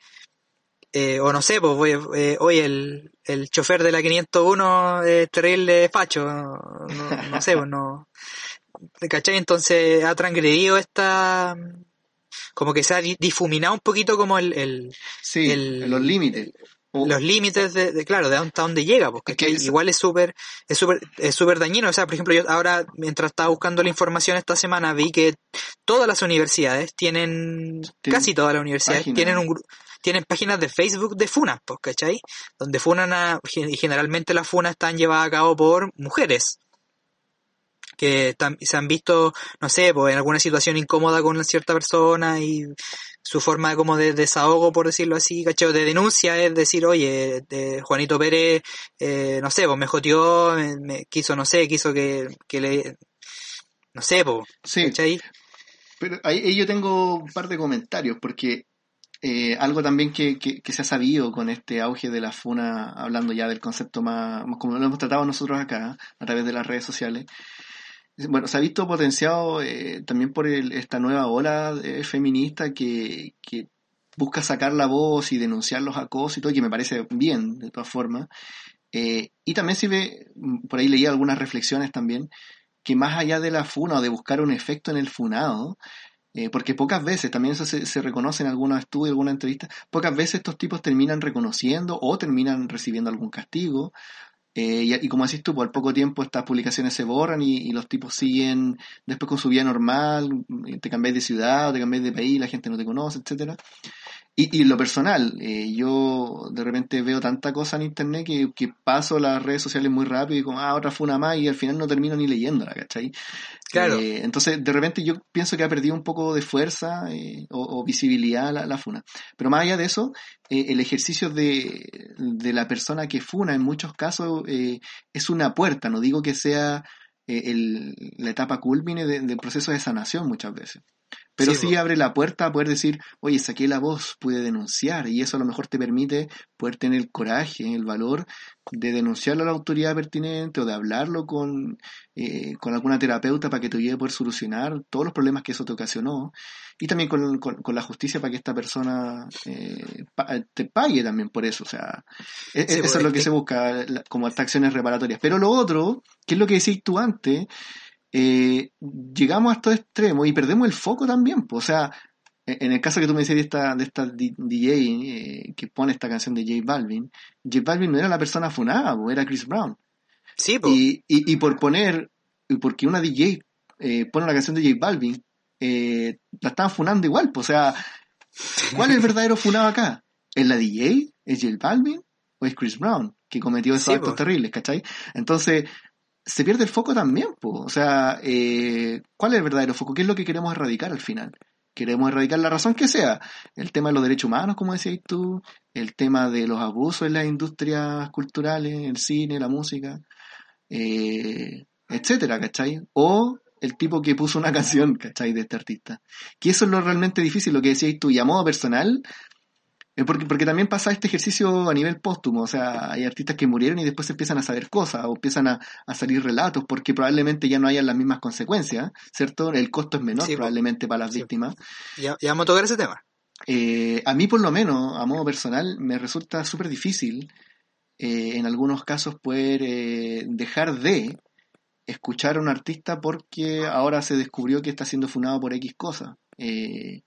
eh, o no sé, pues voy, eh, oye, el, el chofer de la 501 es terrible facho, no, no sé, pues no, ¿cachai? Entonces ha transgredido esta, como que se ha di- difuminado un poquito como el, el, Sí, el- los límites. Los límites de, de, claro, de hasta dónde llega, porque Es que es- igual es súper, es súper, es súper dañino. O sea, por ejemplo, yo ahora, mientras estaba buscando la información esta semana, vi que todas las universidades tienen, Tienen casi todas las universidades tienen un gru- tienen páginas de Facebook de funas, pues, ¿cachai? Donde funan a, y generalmente las funas están llevadas a cabo por mujeres que se han visto, no sé, pues en alguna situación incómoda con cierta persona y su forma de como de desahogo, por decirlo así, ¿cachai? De denuncia es decir, oye, de Juanito Pérez, eh, no sé, pues me joteó, me, me quiso, no sé, quiso que, que le, no sé, pues, sí, ¿cachai? Pero ahí, ahí yo tengo un par de comentarios, porque eh, algo también que, que, se ha sabido con este auge de la FUNA, hablando ya del concepto más, como lo hemos tratado nosotros acá, a través de las redes sociales, bueno, se ha visto potenciado eh, también por esta nueva ola eh, feminista que, que busca sacar la voz y denunciar los acosos y todo, que me parece bien, de todas formas. Y también sirve, mm, por ahí leía algunas reflexiones también, que más allá de la funa o de buscar un efecto en el funado, eh, porque pocas veces, también eso se, se reconoce en algunos estudios, alguna entrevista, pocas veces estos tipos terminan reconociendo o terminan recibiendo algún castigo. eh, y, como decís tú, por poco tiempo estas publicaciones se borran y, y los tipos siguen después con su vida normal, mm, te cambias de ciudad o te cambias de país, la gente no te conoce, etcétera. Y, y lo personal, eh, yo de repente veo tanta cosa en internet que, que paso las redes sociales muy rápido y como, ah, otra fue una más y al final no termino ni leyéndola, ¿cachai? Claro. Eh, entonces, de repente yo pienso que ha perdido un poco de fuerza eh, o, o visibilidad la, la funa. Pero más allá de eso, el ejercicio de, de la persona que funa en muchos casos es una puerta, no digo que sea el- la etapa culmine de- del proceso de sanación muchas veces. Pero Sí, abre la puerta a poder decir, oye, saqué la voz, pude denunciar, y eso a lo mejor te permite poder tener el coraje, el valor de denunciarlo a la autoridad pertinente o de hablarlo con, eh, con alguna terapeuta para que te ayude a poder solucionar todos los problemas que eso te ocasionó, y también con, con- con la justicia para que esta persona eh, pa- te pague también por eso, o sea, e- Sí, eso es lo es que que- se busca, la- como estas acciones reparatorias. Pero lo otro, que es lo que decís tú antes, eh, llegamos a estos extremos y perdemos el foco también. o sea, e- en el caso que tú me decías de esta, de esta DJ eh, que pone esta canción de J Balvin, J Balvin no era la persona funada, era Chris Brown. Sí, Y, y, y por poner, y porque una DJ eh, pone una canción de J Balvin, eh, la estaban funando igual. o sea, ¿cuál es el verdadero funado acá? ¿Es la DJ? ¿Es J Balvin? ¿O es Chris Brown? Que cometió esos Sí, actos terribles, ¿cachai? Entonces, se pierde el foco también, pues. O sea, eh, ¿cuál es el verdadero foco? ¿Qué es lo que queremos erradicar al final? Queremos erradicar la razón que sea. El tema de los derechos humanos, como decías tú, el tema de los abusos en las industrias culturales, el cine, la música, eh, etcétera, ¿cachai? O el tipo que puso una canción, ¿cachai? De este artista. Que eso es lo realmente difícil, lo que decías tú, y a modo personal, porque, porque también pasa este ejercicio a nivel póstumo, o sea, hay artistas que murieron y después empiezan a saber cosas o empiezan a, a salir relatos porque probablemente ya no hayan las mismas consecuencias, ¿cierto? El costo es menor Sí, probablemente para las Sí. víctimas. ya, ya vamos a tocar ese tema. Eh, a mí por lo menos, a modo personal, me resulta súper difícil eh, en algunos casos poder eh, dejar de escuchar a un artista porque ahora se descubrió que está siendo funado por X cosa. Eh,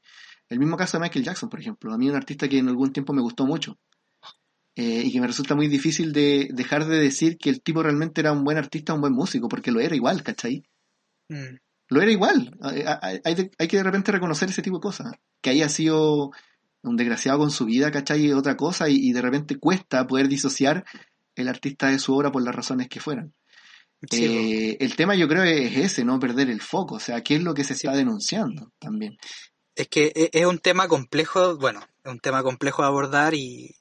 el mismo caso de Michael Jackson, por ejemplo. A mí un artista que en algún tiempo me gustó mucho eh, y que me resulta muy difícil de dejar de decir que el tipo realmente era un buen artista, un buen músico, porque lo era igual, ¿cachai? Mm. Lo era igual. Hay, que de repente reconocer ese tipo de cosas. Que haya sido un desgraciado con su vida, ¿cachai? Otra cosa y, y de repente cuesta poder disociar el artista de su obra por las razones que fueran. Sí. Eh, el tema yo creo es ese, no perder el foco, o sea, qué es lo que se Sí. está denunciando también. Es que e- es un tema complejo, bueno, es un tema complejo de abordar y,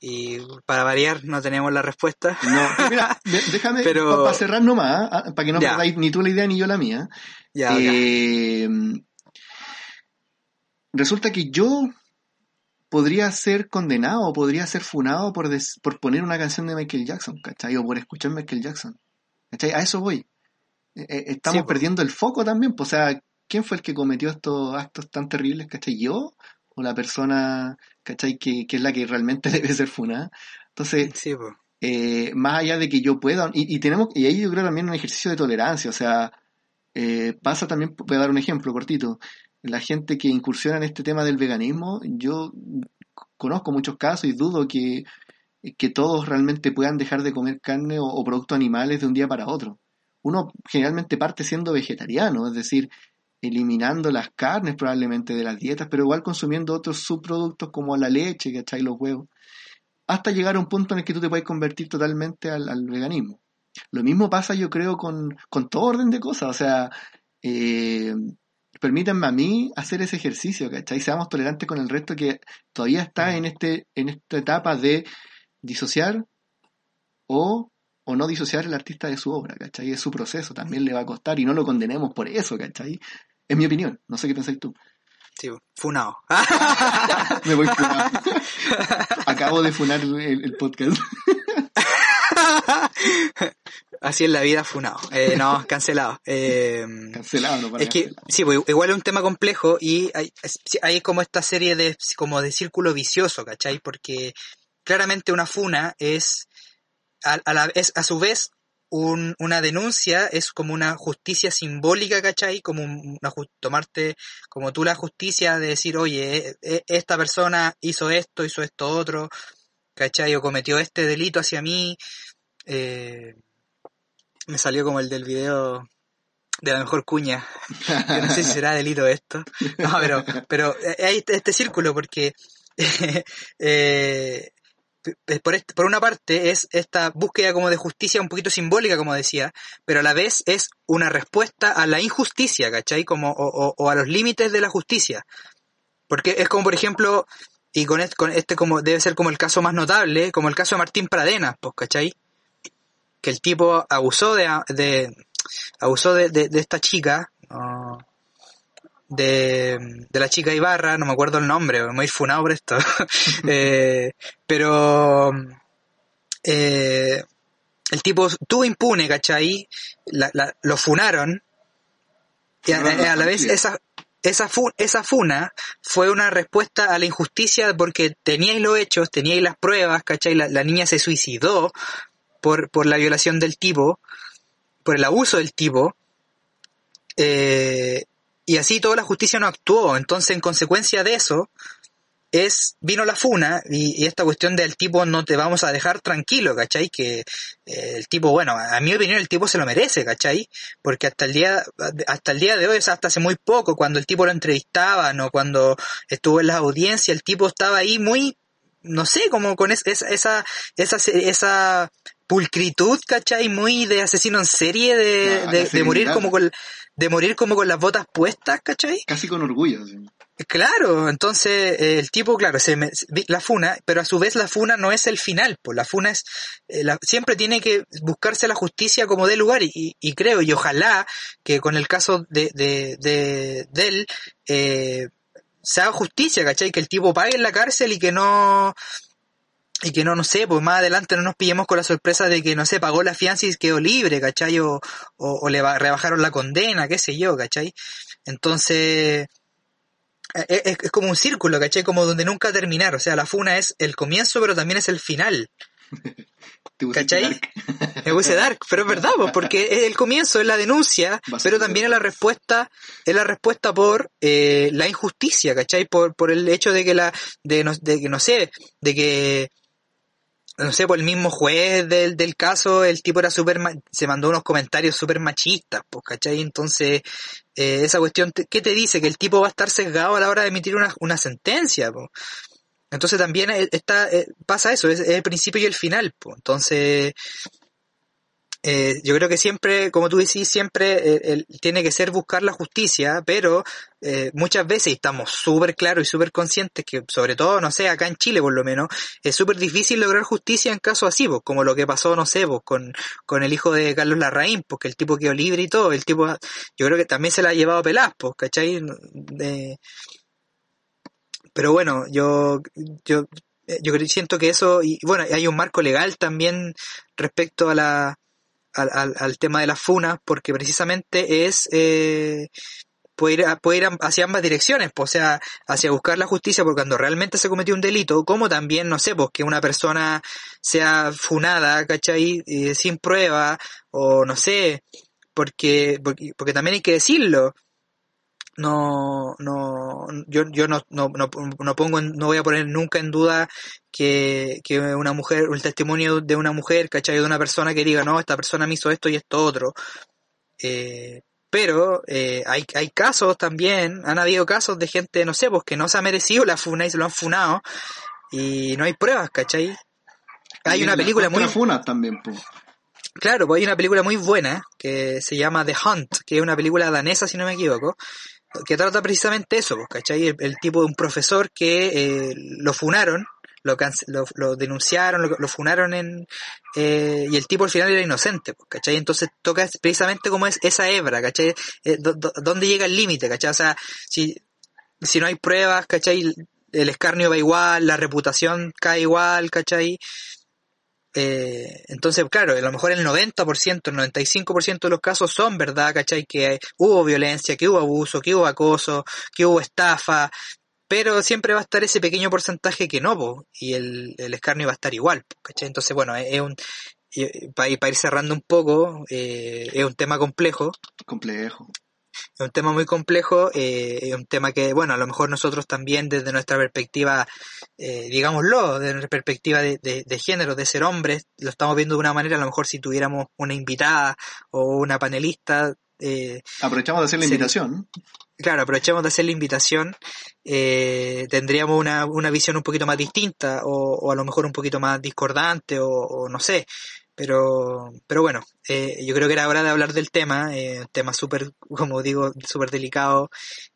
y para variar no tenemos la respuesta. No, mira, déjame, Pero- para cerrar nomás, ah, para que no perdáis ni tú la idea ni yo la mía. Ya. Eh, resulta que yo podría ser condenado o podría ser funado por, des- por poner una canción de Michael Jackson, ¿cachai? O por escuchar Michael Jackson. ¿Cachai? A eso voy. Eh, eh, estamos Sí, po. perdiendo el foco también, pues, o sea, ¿quién fue el que cometió estos actos tan terribles, ¿cachai? ¿Yo? o la persona, ¿cachai? Que, que es la que realmente debe ser funada. Entonces, Sí, eh, más allá de que yo pueda, y, y tenemos, y ahí yo creo también un ejercicio de tolerancia, o sea, eh, pasa también, voy a dar un ejemplo cortito, la gente que incursiona en este tema del veganismo, yo conozco muchos casos y dudo que, que todos realmente puedan dejar de comer carne o, o productos animales de un día para otro. Uno generalmente parte siendo vegetariano, es decir, eliminando las carnes probablemente de las dietas, pero igual consumiendo otros subproductos como la leche, ¿cachai? Los huevos hasta llegar a un punto en el que tú te puedes convertir totalmente al, al veganismo. Lo mismo pasa, yo creo, con, con todo orden de cosas. O sea, eh, permítanme a mí hacer ese ejercicio, ¿cachai? Seamos tolerantes con el resto que todavía está en, este, en esta etapa de disociar o, o no disociar el artista de su obra, ¿cachai? Es su proceso, también le va a costar y no lo condenemos por eso, ¿cachai? Es mi opinión, no sé qué pensáis tú. Sí, funado. Me voy funado. Acabo de funar el, el podcast. Así es la vida, funado. Eh, no, cancelado. Eh, Cancelado, no para es que, sí, pues, igual es un tema complejo y hay, como esta serie de, como de círculo vicioso, ¿cachai? Porque claramente una funa es, a, a la, es a su vez un- una denuncia, es como una justicia simbólica, ¿cachai? Como un- una, tomarte como tú la justicia de decir, oye, eh, eh, esta persona hizo esto, hizo esto otro, ¿cachai? O cometió este delito hacia mí. Eh, me salió como el del video de la mejor cuña. Yo no sé si será delito esto. No, pero, pero eh, hay este, este círculo porque eh, por, est- por una parte es esta búsqueda como de justicia un poquito simbólica, como decía, pero a la vez es una respuesta a la injusticia, ¿cachai? Como, o, a los límites de la justicia. Porque es como, por ejemplo, y con este, con este como debe ser como el caso más notable, como el caso de Martín Pradenas, pues, ¿cachai? Que el tipo abusó de, de abusó de, esta chica, de, de la chica Ibarra, no me acuerdo el nombre, me voy funado por esto. Eh, pero eh, el tipo estuvo impune, ¿cachai? La, la- lo funaron. Y a, a la vez esa, esa, esa funa fue una respuesta a la injusticia porque teníais los hechos, teníais las pruebas, ¿cachai? La, la niña se suicidó por, por la violación del tipo, por el abuso del tipo. Eh, y así toda la justicia no actuó. Entonces, en consecuencia de eso, es vino la funa y, y esta cuestión del tipo no te vamos a dejar tranquilo, ¿cachai? Que eh, el tipo, bueno, a mi opinión el tipo se lo merece, ¿cachai? Porque hasta el día hasta el día de hoy, o sea, hasta hace muy poco, cuando el tipo lo entrevistaban o cuando estuvo en las audiencias, el tipo estaba ahí muy, no sé, como con es- esa, esa, esa, esa pulcritud, ¿cachai? Muy de asesino en serie, de, de, de morir como con, de morir como con las botas puestas, ¿cachai? Casi con orgullo. sí. Claro, entonces eh, el tipo, claro, se me- la funa, pero a su vez la funa no es el final, pues la funa es, eh, la- siempre tiene que buscarse la justicia como de lugar y, y- y creo y ojalá que con el caso de, de, de, de él eh, se haga justicia, ¿cachai? Que el tipo pague en la cárcel y que no, y que no, no sé, pues más adelante no nos pillemos con la sorpresa de que, no sé, pagó la fianza y quedó libre, ¿cachai? O, o, o le ba- rebajaron la condena, qué sé yo, ¿cachai? Entonces, es, es como un círculo, ¿cachai? Como donde nunca terminar. O sea, la funa es el comienzo, pero también es el final. ¿Cachai? dark. Me puse dark, pero es verdad, pues, porque es el comienzo, es la denuncia, pero también es la respuesta, es la respuesta por eh, la injusticia, ¿cachai? Por, por el hecho de que la, de, no, de que no sé, de que no sé, por el mismo juez del, del caso, el tipo era súper, se mandó unos comentarios súper machistas, pues, ¿cachai? Entonces, eh, esa cuestión, ¿qué te dice? Que el tipo va a estar sesgado a la hora de emitir una, una sentencia, pues. Entonces también eh, está, eh, pasa eso, es, es el principio y el final, pues. Entonces, eh, yo creo que siempre, como tú decís, siempre eh, tiene que ser buscar la justicia, pero eh, muchas veces, estamos súper claros y súper conscientes que, sobre todo, no sé, acá en Chile por lo menos, es súper difícil lograr justicia en casos así, pues, como lo que pasó, no sé, pues, con, con el hijo de Carlos Larraín, porque el tipo quedó libre y todo, el tipo, yo creo que también se la ha llevado a pelas, pues, ¿cachai? Pero bueno, yo, yo, eh, yo creo- siento que eso, y bueno, hay un marco legal también respecto a la, al, al, al tema de las funas, porque precisamente es, eh, puede ir, puede ir hacia ambas direcciones, o sea, hacia buscar la justicia por cuando realmente se cometió un delito, como también, no sé, pues que una persona sea funada, ¿cachai? Sin prueba, o no sé, porque, porque, porque también hay que decirlo. No, no, yo, yo no, no, no, no pongo, no voy a poner nunca en duda que, que una mujer, el testimonio de una mujer, ¿cachai? De una persona que diga, no, esta persona me hizo esto y esto otro. Eh, pero eh, hay, hay casos también, han habido casos de gente, no sé, pues que no se ha merecido la funa y se lo han funado y no hay pruebas, ¿cachai? Hay Y una película muy, contrafunas también, po. claro, pues hay una película muy buena que se llama The Hunt, que es una película danesa, si no me equivoco, que trata precisamente eso, pues, ¿cachai? El, el tipo de un profesor que eh, lo funaron, lo, lo, lo denunciaron, lo, lo funaron en, eh, y el tipo al final era inocente, pues, ¿cachai? Entonces toca precisamente como es esa hebra, ¿cachai? Eh, ¿Dónde llega el límite, ¿cachai? O sea, si, si no hay pruebas, ¿cachai? El escarnio va igual, la reputación cae igual, ¿cachai? Eh, entonces, claro, a lo mejor el 90%, el 95% de los casos son verdad, ¿cachai? Que hubo violencia, que hubo abuso, que hubo acoso, que hubo estafa, pero siempre va a estar ese pequeño porcentaje que no, y el, el escarnio va a estar igual, ¿cachai? Entonces, bueno, es es un, para ir cerrando un poco, eh, es un tema complejo, Complejo. Es un tema muy complejo, eh, es un tema que, bueno, a lo mejor nosotros también desde nuestra perspectiva, eh, digámoslo, desde nuestra perspectiva de, de- de género, de ser hombres, lo estamos viendo de una manera, a lo mejor si tuviéramos una invitada o una panelista, eh, Aprovechamos de hacer la invitación. claro, aprovechemos de hacer la invitación, eh, tendríamos una, una visión un poquito más distinta o, o a lo mejor un poquito más discordante o, o no sé. Pero, pero bueno, eh, yo creo que era hora de hablar del tema, eh, un tema súper, como digo, súper delicado,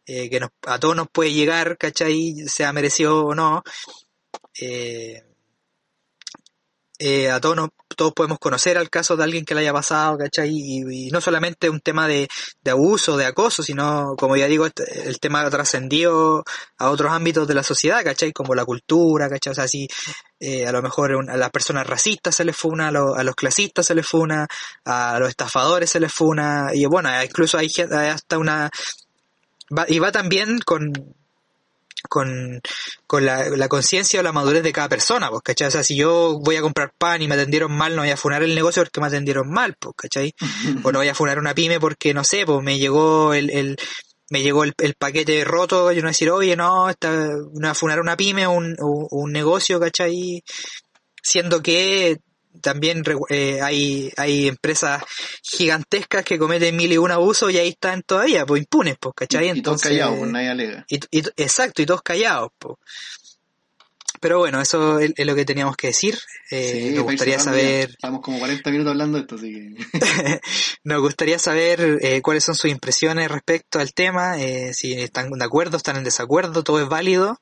eh, que nos, a todos nos puede llegar, ¿cachai? Sea merecido o no. Eh, eh, a todos, nos- todos podemos conocer al caso de alguien que le haya pasado, ¿cachai? Y, y no solamente un tema de, de abuso, de acoso, sino, como ya digo, este- el tema trascendió a otros ámbitos de la sociedad, ¿cachai? Como la cultura, ¿cachai? O sea, si eh, a lo mejor a las personas racistas se les funa, a, lo- a los clasistas se les funa, a los estafadores se les funa, y bueno, incluso hay, hay hasta una... va- y va también con, con, con la, la conciencia o la madurez de cada persona, pues, ¿cachai? O sea, si yo voy a comprar pan y me atendieron mal, no voy a funar el negocio porque me atendieron mal, pues, ¿cachai? o no voy a funar una pyme porque, no sé, pues me llegó el, el me llegó el, el paquete roto, yo no decir, oye, no, esta, no voy a funar una pyme o un, o un negocio, ¿cachai? Siendo que también eh, hay, hay empresas gigantescas que cometen mil y un abusos y ahí están todavía, pues impunes, pues, ¿cachai? Y todos callados, pues nadie alega. Y, y- exacto, y todos callados. po. Pero bueno, eso es, es lo que teníamos que decir. Eh, Sí, nos gustaría saber, Estamos como 40 minutos hablando de esto, así que. nos gustaría saber eh, cuáles son sus impresiones respecto al tema, eh, si están de acuerdo, están en desacuerdo, todo es válido.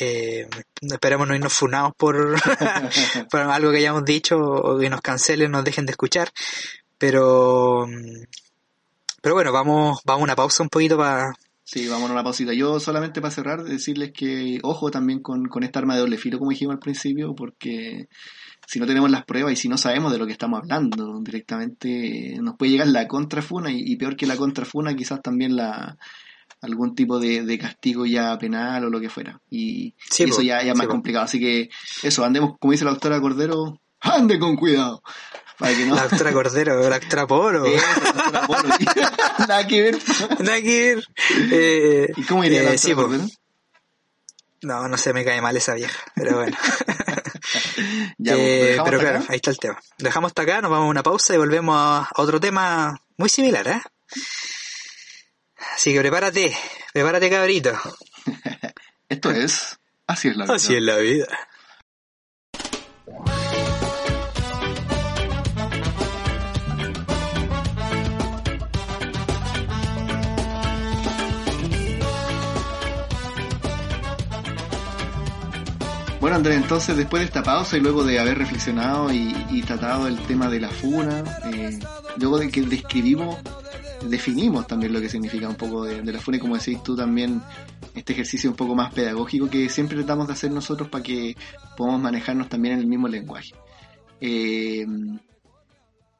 Eh, esperemos no irnos funados por, por algo que hayamos dicho o que nos cancelen, nos dejen de escuchar. Pero, pero bueno, vamos, vamos a una pausa un poquito para Sí, vamos a una pausita. Yo solamente para cerrar, decirles que ojo también con, con esta arma de doble filo, como dijimos al principio, porque si no tenemos las pruebas y si no sabemos de lo que estamos hablando directamente, nos puede llegar la contrafuna y, y peor que la contrafuna, quizás también la algún tipo de, de castigo ya penal o lo que fuera. Y, Sí, y eso ya, ya es Sí, más po. complicado. Así que eso, andemos, como dice la doctora Cordero, ande con cuidado. Para que no... la doctora Cordero, la doctora Polo. La. Nada que ver. Nada que ver. Eh, ¿Y cómo iría la eh, doctora sí. Cordero? No, no sé, me cae mal esa vieja, pero bueno. Ya, pues, Eh, ¿dejamos pero claro, acá? ahí está el tema. Dejamos hasta acá, nos vamos a una pausa y volvemos a a otro tema muy similar, ¿eh? Así que prepárate, prepárate cabrito. Esto es. Así es la vida. Así es la vida. Bueno, Andrés, entonces después de esta pausa y luego de haber reflexionado y, y tratado el tema de la funa, eh, luego de que describimos, definimos también lo que significa un poco de, la funa y como decís tú también, este ejercicio un poco más pedagógico que siempre tratamos de hacer nosotros para que podamos manejarnos también en el mismo lenguaje. Eh,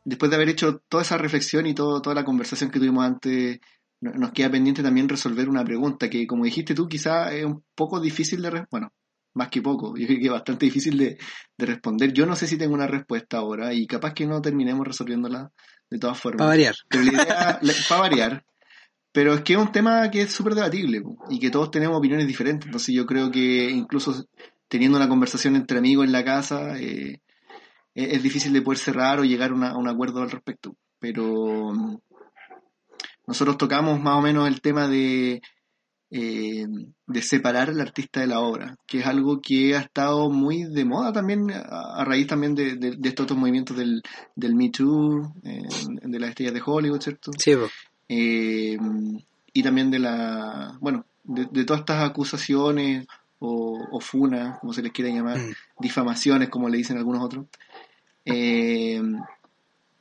después de haber hecho toda esa reflexión y todo, toda la conversación que tuvimos antes, no- nos queda pendiente también resolver una pregunta que, como dijiste tú, quizá es un poco difícil de... re- Bueno, más que poco, yo creo que es bastante difícil de responder. Yo no sé si tengo una respuesta ahora y capaz que no terminemos resolviéndola de todas formas. Para variar. Pero la idea, para variar. Pero es que es un tema que es súper debatible y que todos tenemos opiniones diferentes. Entonces yo creo que incluso teniendo una conversación entre amigos en la casa, eh, es, es difícil de poder cerrar o llegar una- a un acuerdo al respecto. Pero mm, nosotros tocamos más o menos el tema de, eh, de separar al artista de la obra, que es algo que ha estado muy de moda también a, a raíz también de, de- de estos otros movimientos del, del Me Too, eh, de las estrellas de Hollywood, ¿cierto? Sí. Eh, y también de la, bueno, de, de todas estas acusaciones o, o funas, como se les quiera llamar, Mm. difamaciones, como le dicen algunos otros, eh,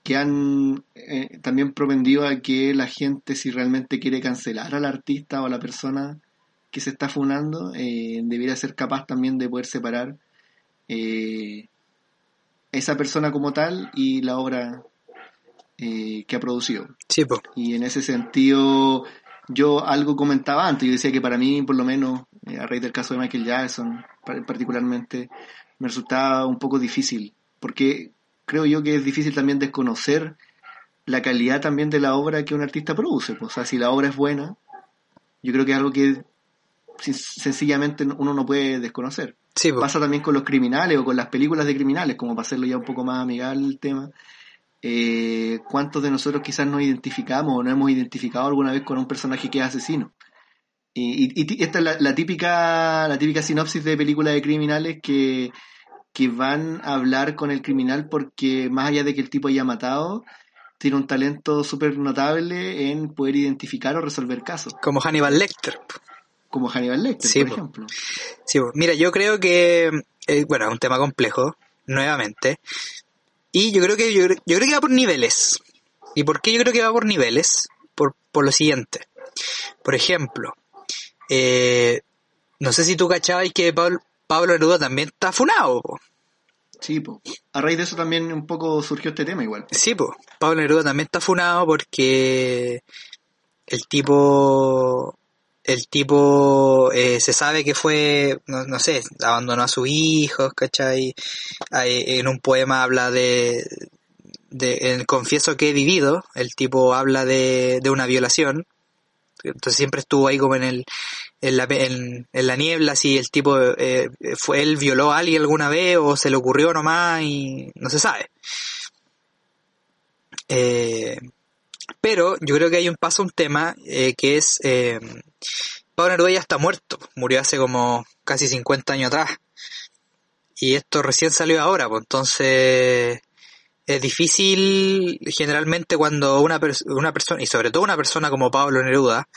que han eh, también propendido a que la gente, si realmente quiere cancelar al artista o a la persona que se está funando, eh, debiera ser capaz también de poder separar eh, esa persona como tal y la obra eh, que ha producido. Sí. Y en ese sentido, yo algo comentaba antes, yo decía que para mí, por lo menos, a raíz del caso de Michael Jackson, par- particularmente, me resultaba un poco difícil, porque creo yo que es difícil también desconocer la calidad también de la obra que un artista produce. pues. O sea, si la obra es buena, yo creo que es algo que sencillamente uno no puede desconocer Sí, po. pasa también con los criminales o con las películas de criminales, como para hacerlo ya un poco más amigable el tema. Eh, ¿Cuántos de nosotros quizás nos identificamos o no hemos identificado alguna vez con un personaje que es asesino? Y, y- y esta es la, la típica la típica sinopsis de películas de criminales que, que van a hablar con el criminal porque más allá de que el tipo haya matado, tiene un talento súper notable en poder identificar o resolver casos, Como Hannibal Lecter. como Hannibal Lecter, Sí, por po. ejemplo. Sí, po. mira, yo creo que, eh, bueno, es un tema complejo, nuevamente. Y yo creo que yo, creo- yo creo que va por niveles. ¿Y por qué yo creo que va por niveles? Por, por lo siguiente. Por ejemplo, eh, no sé si tú cachabas que Pablo, Pablo Neruda también está funado. po. Sí, po. a raíz de eso también un poco surgió este tema igual. Sí, pues. Pablo Neruda también está funado porque el tipo. El tipo eh, se sabe que fue, no, no sé, abandonó a sus hijos, ¿cachai? Ahí En un poema habla de. de en Confieso que he vivido. El tipo habla de, de una violación. Entonces siempre estuvo ahí como en el. En la, en, la niebla, si el tipo eh, fue él violó a alguien alguna vez o se le ocurrió nomás y no se sabe. Eh, pero yo creo que hay un paso, un tema, eh, que es, eh, Pablo Neruda ya está muerto, murió hace como casi 50 años atrás. Y esto recién salió ahora, pues entonces es difícil generalmente cuando una, una persona, y sobre todo una persona como Pablo Neruda,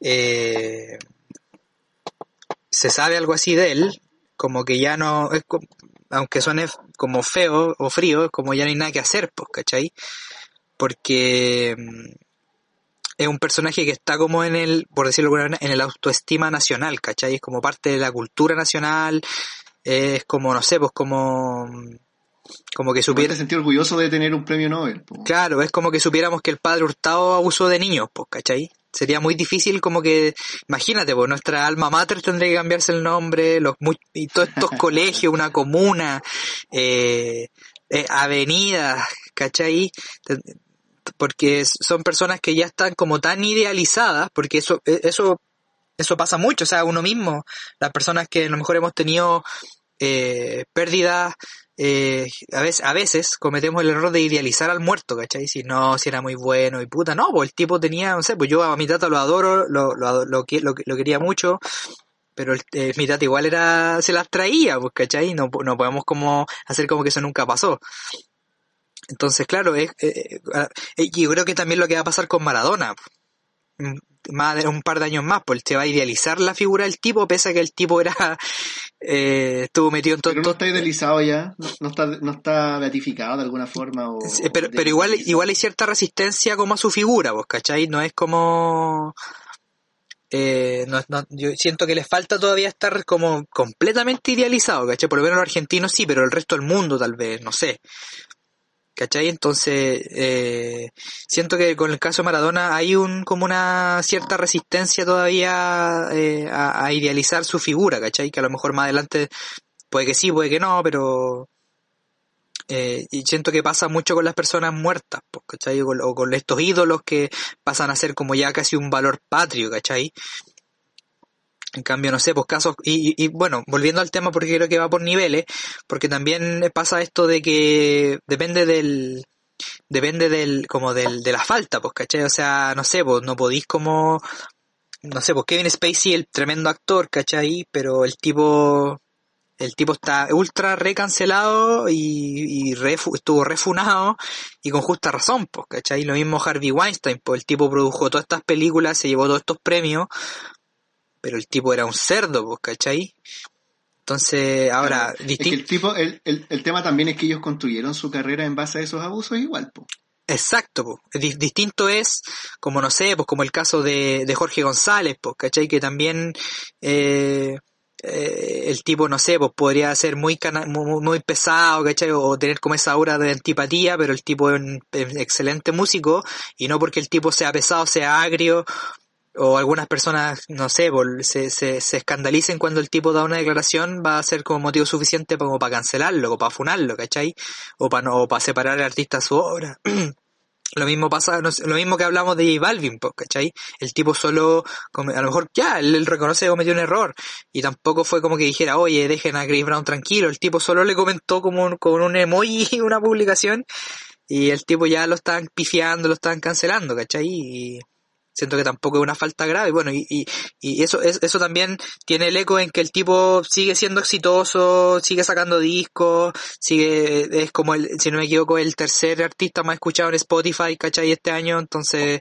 eh, se sabe algo así de él, como que ya no, aunque suene como feo o frío, como ya no hay nada que hacer, pues, ¿cachai? Porque mm, es un personaje que está como en el, por decirlo de alguna manera, en el autoestima nacional, ¿cachai? Es como parte de la cultura nacional, es como, no sé, pues como, como que supiera, te sentí orgulloso de tener un premio Nobel. po. Claro, es como que supiéramos que el padre Hurtado abusó de niños, pues, ¿cachai? Sería muy difícil como que, imagínate, pues nuestra alma mater tendría que cambiarse el nombre, los y todos estos colegios, una comuna, eh, eh, avenidas, ¿cachai? Porque son personas que ya están como tan idealizadas, porque eso, eh, eso, eso pasa mucho, o sea, uno mismo, las personas que a lo mejor hemos tenido eh, pérdidas eh, a, veces, cometemos el error de idealizar al muerto, ¿cachai? Si no, si era muy bueno y puta, no, pues el tipo tenía, no sé, pues yo a mi tata lo adoro, lo, lo, lo, lo, quería mucho, pero eh, mi tata igual era, se las traía, pues, ¿cachai? No, no podemos como hacer como que eso nunca pasó. Entonces, claro, es, eh, eh, yo creo que también lo que va a pasar con Maradona, más de un par de años más, pues se va a idealizar la figura del tipo, pese a que el tipo era, eh, estuvo metido en todo, Pero no está idealizado ya, no, no está, no está beatificado de alguna forma. O, pero, pero igual, igual hay cierta resistencia como a su figura, vos, ¿cachai? No es como... eh, no, no- yo siento que les falta todavía estar como completamente idealizado, ¿cachai? Por lo menos los argentinos sí, pero el resto del mundo tal vez, no sé. ¿Cachai? Entonces, eh, siento que con el caso de Maradona hay un como una cierta resistencia todavía eh, a, a idealizar su figura, ¿cachai? Que a lo mejor más adelante puede que sí, puede que no, pero eh, siento que pasa mucho con las personas muertas, pues, ¿cachai? O con, o con estos ídolos que pasan a ser como ya casi un valor patrio, ¿cachai? En cambio, no sé, pues casos, y, y- bueno, volviendo al tema porque creo que va por niveles, porque también pasa esto de que depende del, depende del, como del, de la falta, pues, ¿cachai? O sea, no sé, pues no podís como, no sé, pues Kevin Spacey, el tremendo actor, ¿cachai? Pero el tipo, el tipo está ultra recancelado y, y refu- estuvo refunado y con justa razón, pues, ¿cachai? Lo mismo Harvey Weinstein, pues el tipo produjo todas estas películas, se llevó todos estos premios, pero el tipo era un cerdo, pues, ¿cachai? Entonces, ahora, Es que distinto... el tipo, el, el, el tema también es que ellos construyeron su carrera en base a esos abusos igual, po. Exacto, po. Di- distinto es, como no sé, pues como el caso de, de Jorge González, pues, ¿cachai? Que también eh, eh, el tipo, no sé, pues podría ser muy, cana- muy, muy pesado, ¿cachai? O tener como esa aura de antipatía, pero el tipo es un, es un excelente músico y no porque el tipo sea pesado, sea agrio o algunas personas, no sé, se, se, se escandalicen cuando el tipo da una declaración, va a ser como motivo suficiente como para cancelarlo, o para funarlo, ¿cachai? O para no, o para separar al artista su obra. Lo mismo pasa, lo mismo que hablamos de J Balvin, ¿cachai? El tipo solo, a lo mejor ya, él, reconoce que cometió un error y tampoco fue como que dijera, oye, dejen a Chris Brown tranquilo, el tipo solo le comentó como un- con un emoji una publicación y el tipo ya lo estaban pifiando, lo estaban cancelando, ¿cachai? Siento que tampoco es una falta grave, bueno, y, y, y eso, es, eso también tiene el eco en que el tipo sigue siendo exitoso, sigue sacando discos, sigue, es como el, si no me equivoco, el tercer artista más escuchado en Spotify, ¿cachai? Este año, entonces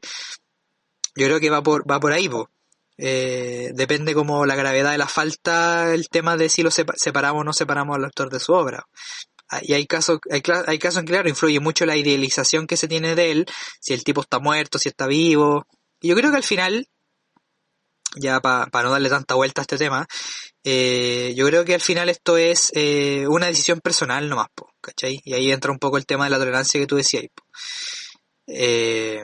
yo creo que va por, va por ahí, po. Eh, depende como la gravedad de la falta, el tema de si lo sepa- separamos o no separamos al actor de su obra. Ah, Y hay casos, hay, hay casos en que, claro, influye mucho la idealización que se tiene de él, si el tipo está muerto, si está vivo. Yo creo que al final, ya para no darle tanta vuelta a este tema, eh, yo creo que al final esto es eh, una decisión personal nomás, po, ¿cachai? Y ahí entra un poco el tema de la tolerancia que tú decías. po. Eh,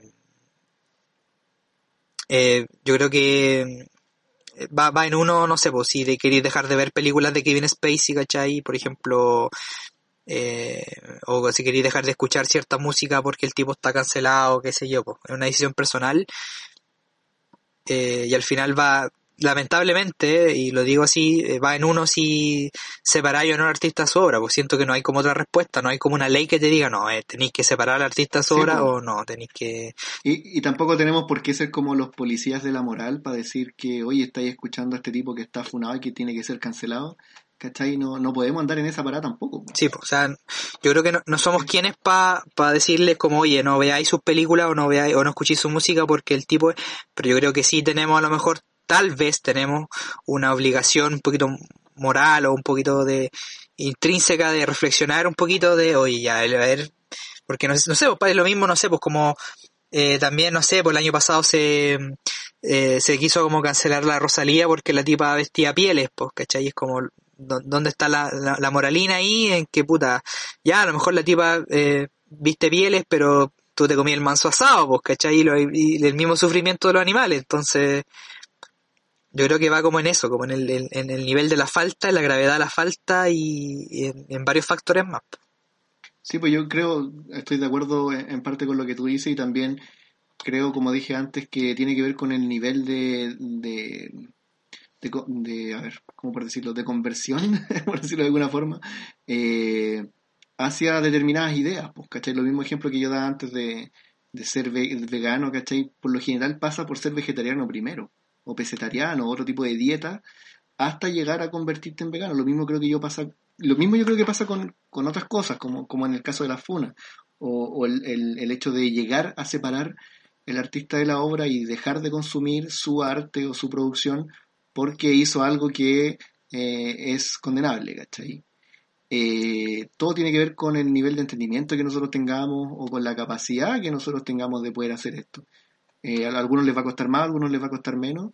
eh, yo creo que va, va en uno, no sé, pues si queréis dejar de ver películas de Kevin Spacey, ¿cachai? Por ejemplo, eh, o si queréis dejar de escuchar cierta música porque el tipo está cancelado, qué sé yo, pues, es una decisión personal. Eh, y al final va, lamentablemente, y lo digo así, eh, va en uno si separáis o no al artista su obra, pues siento que no hay como otra respuesta, no hay como una ley que te diga, no, eh, tenéis que separar al artista su Sí, obra pues. o no, tenéis que... Y, y tampoco tenemos por qué ser como los policías de la moral para decir que, oye, estáis escuchando a este tipo que está funado y que tiene que ser cancelado. ¿Cachai? No, no podemos andar en esa parada tampoco. po. Sí, pues, o sea, yo creo que no, no somos quienes para pa decirles como, oye, no veáis sus películas o no veáis o no escuchéis su música porque el tipo es... Pero yo creo que sí tenemos a lo mejor, tal vez tenemos una obligación un poquito moral o un poquito de intrínseca de reflexionar un poquito de, oye, ya, a ver, porque no, no sé, pues, es lo mismo, no sé, pues como eh, también, no sé, pues el año pasado se, eh, se quiso como cancelar la Rosalía porque la tipa vestía pieles, pues, ¿cachai? Es como, ¿dó- ¿dónde está la, la, la moralina ahí? En que, puta, ya, a lo mejor la tipa eh, viste pieles, pero tú te comías el manso asado, pues, ¿cachai? Y, el mismo sufrimiento de los animales, entonces... Yo creo que va como en eso, como en el, en- el nivel de la falta, en la gravedad de la falta y, en, varios factores más. Sí, pues yo creo, estoy de acuerdo en parte con lo que tú dices y también creo, como dije antes, que tiene que ver con el nivel de, de, de, a ver, ¿cómo por decirlo? De conversión, por decirlo de alguna forma, eh, hacia determinadas ideas, pues, ¿cachai? Lo mismo ejemplo que yo daba antes de, de ser ve- vegano, ¿cachai? Por lo general pasa por ser vegetariano primero, o pesetariano, o otro tipo de dieta, hasta llegar a convertirte en vegano. Lo mismo creo que yo pasa, lo mismo yo creo que pasa con, con otras cosas, como, como en el caso de la funa, o, el, el hecho de llegar a separar el artista de la obra y dejar de consumir su arte o su producción porque hizo algo que eh, es condenable, ¿cachai? Eh, todo tiene que ver con el nivel de entendimiento que nosotros tengamos o con la capacidad que nosotros tengamos de poder hacer esto. Eh, a algunos les va a costar más, a algunos les va a costar menos.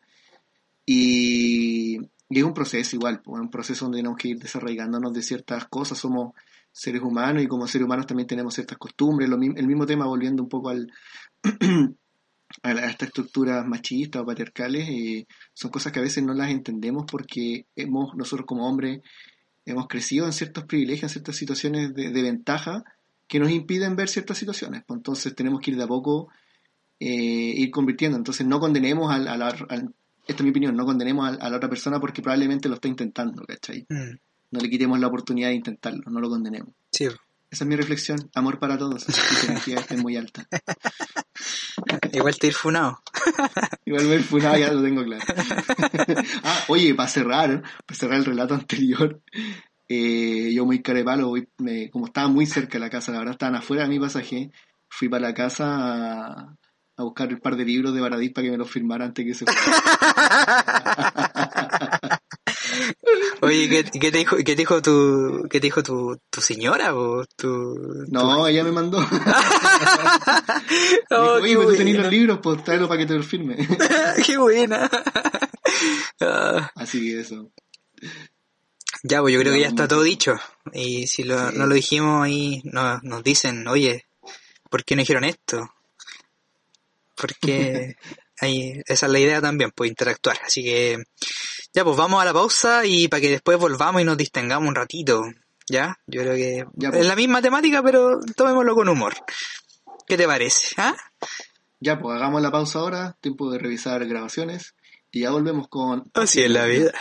Y, es un proceso igual, un proceso donde tenemos que ir desarraigándonos de ciertas cosas. Somos seres humanos y como seres humanos también tenemos ciertas costumbres, el mismo tema volviendo un poco al a, estas estructuras machistas o patriarcales, eh, son cosas que a veces no las entendemos porque hemos, nosotros como hombres hemos crecido en ciertos privilegios, en ciertas situaciones de, de ventaja que nos impiden ver ciertas situaciones. Pues entonces tenemos que ir de a poco eh, ir convirtiendo. Entonces no condenemos al, a la- al- esta es mi opinión, no condenemos a, la otra persona porque probablemente lo está intentando, ¿cachai? Mm, No le quitemos la oportunidad de intentarlo, no lo condenemos. sí. Esa es mi reflexión. Amor para todos. Sus energías estén muy altas. Igual te ir funado. Igual ver funado ya lo tengo claro. ah, oye, para cerrar, para cerrar el relato anterior, eh, yo muy carepalo, me- como estaba muy cerca de la casa, la verdad estaban afuera de mi pasaje, fui para la casa a, a buscar un par de libros de Baradit para que me los firmara antes que se fuera. Oye, ¿qué, qué te dijo, qué te dijo tu, qué te dijo tu, tu señora o tu... No, ella me mandó. Me Oh, dijo, Oye, pues tú tenés buena. los libros, pues tráelo para que te los firme. qué buena. Así que eso. ya, pues yo creo que ya está todo dicho. Y si lo, Sí. no lo dijimos ahí, nos, nos dicen, oye, ¿por qué no dijeron esto? Porque ahí, esa es la idea también, pues interactuar. Así que, ya, pues vamos a la pausa y para que después volvamos y nos distengamos un ratito. ¿Ya? Yo creo que Ya, pues. es la misma temática, pero tomémoslo con humor. ¿Qué te parece? ¿Ah? Ya, pues hagamos la pausa ahora, tiempo de revisar grabaciones y ya volvemos con... Así es la vida.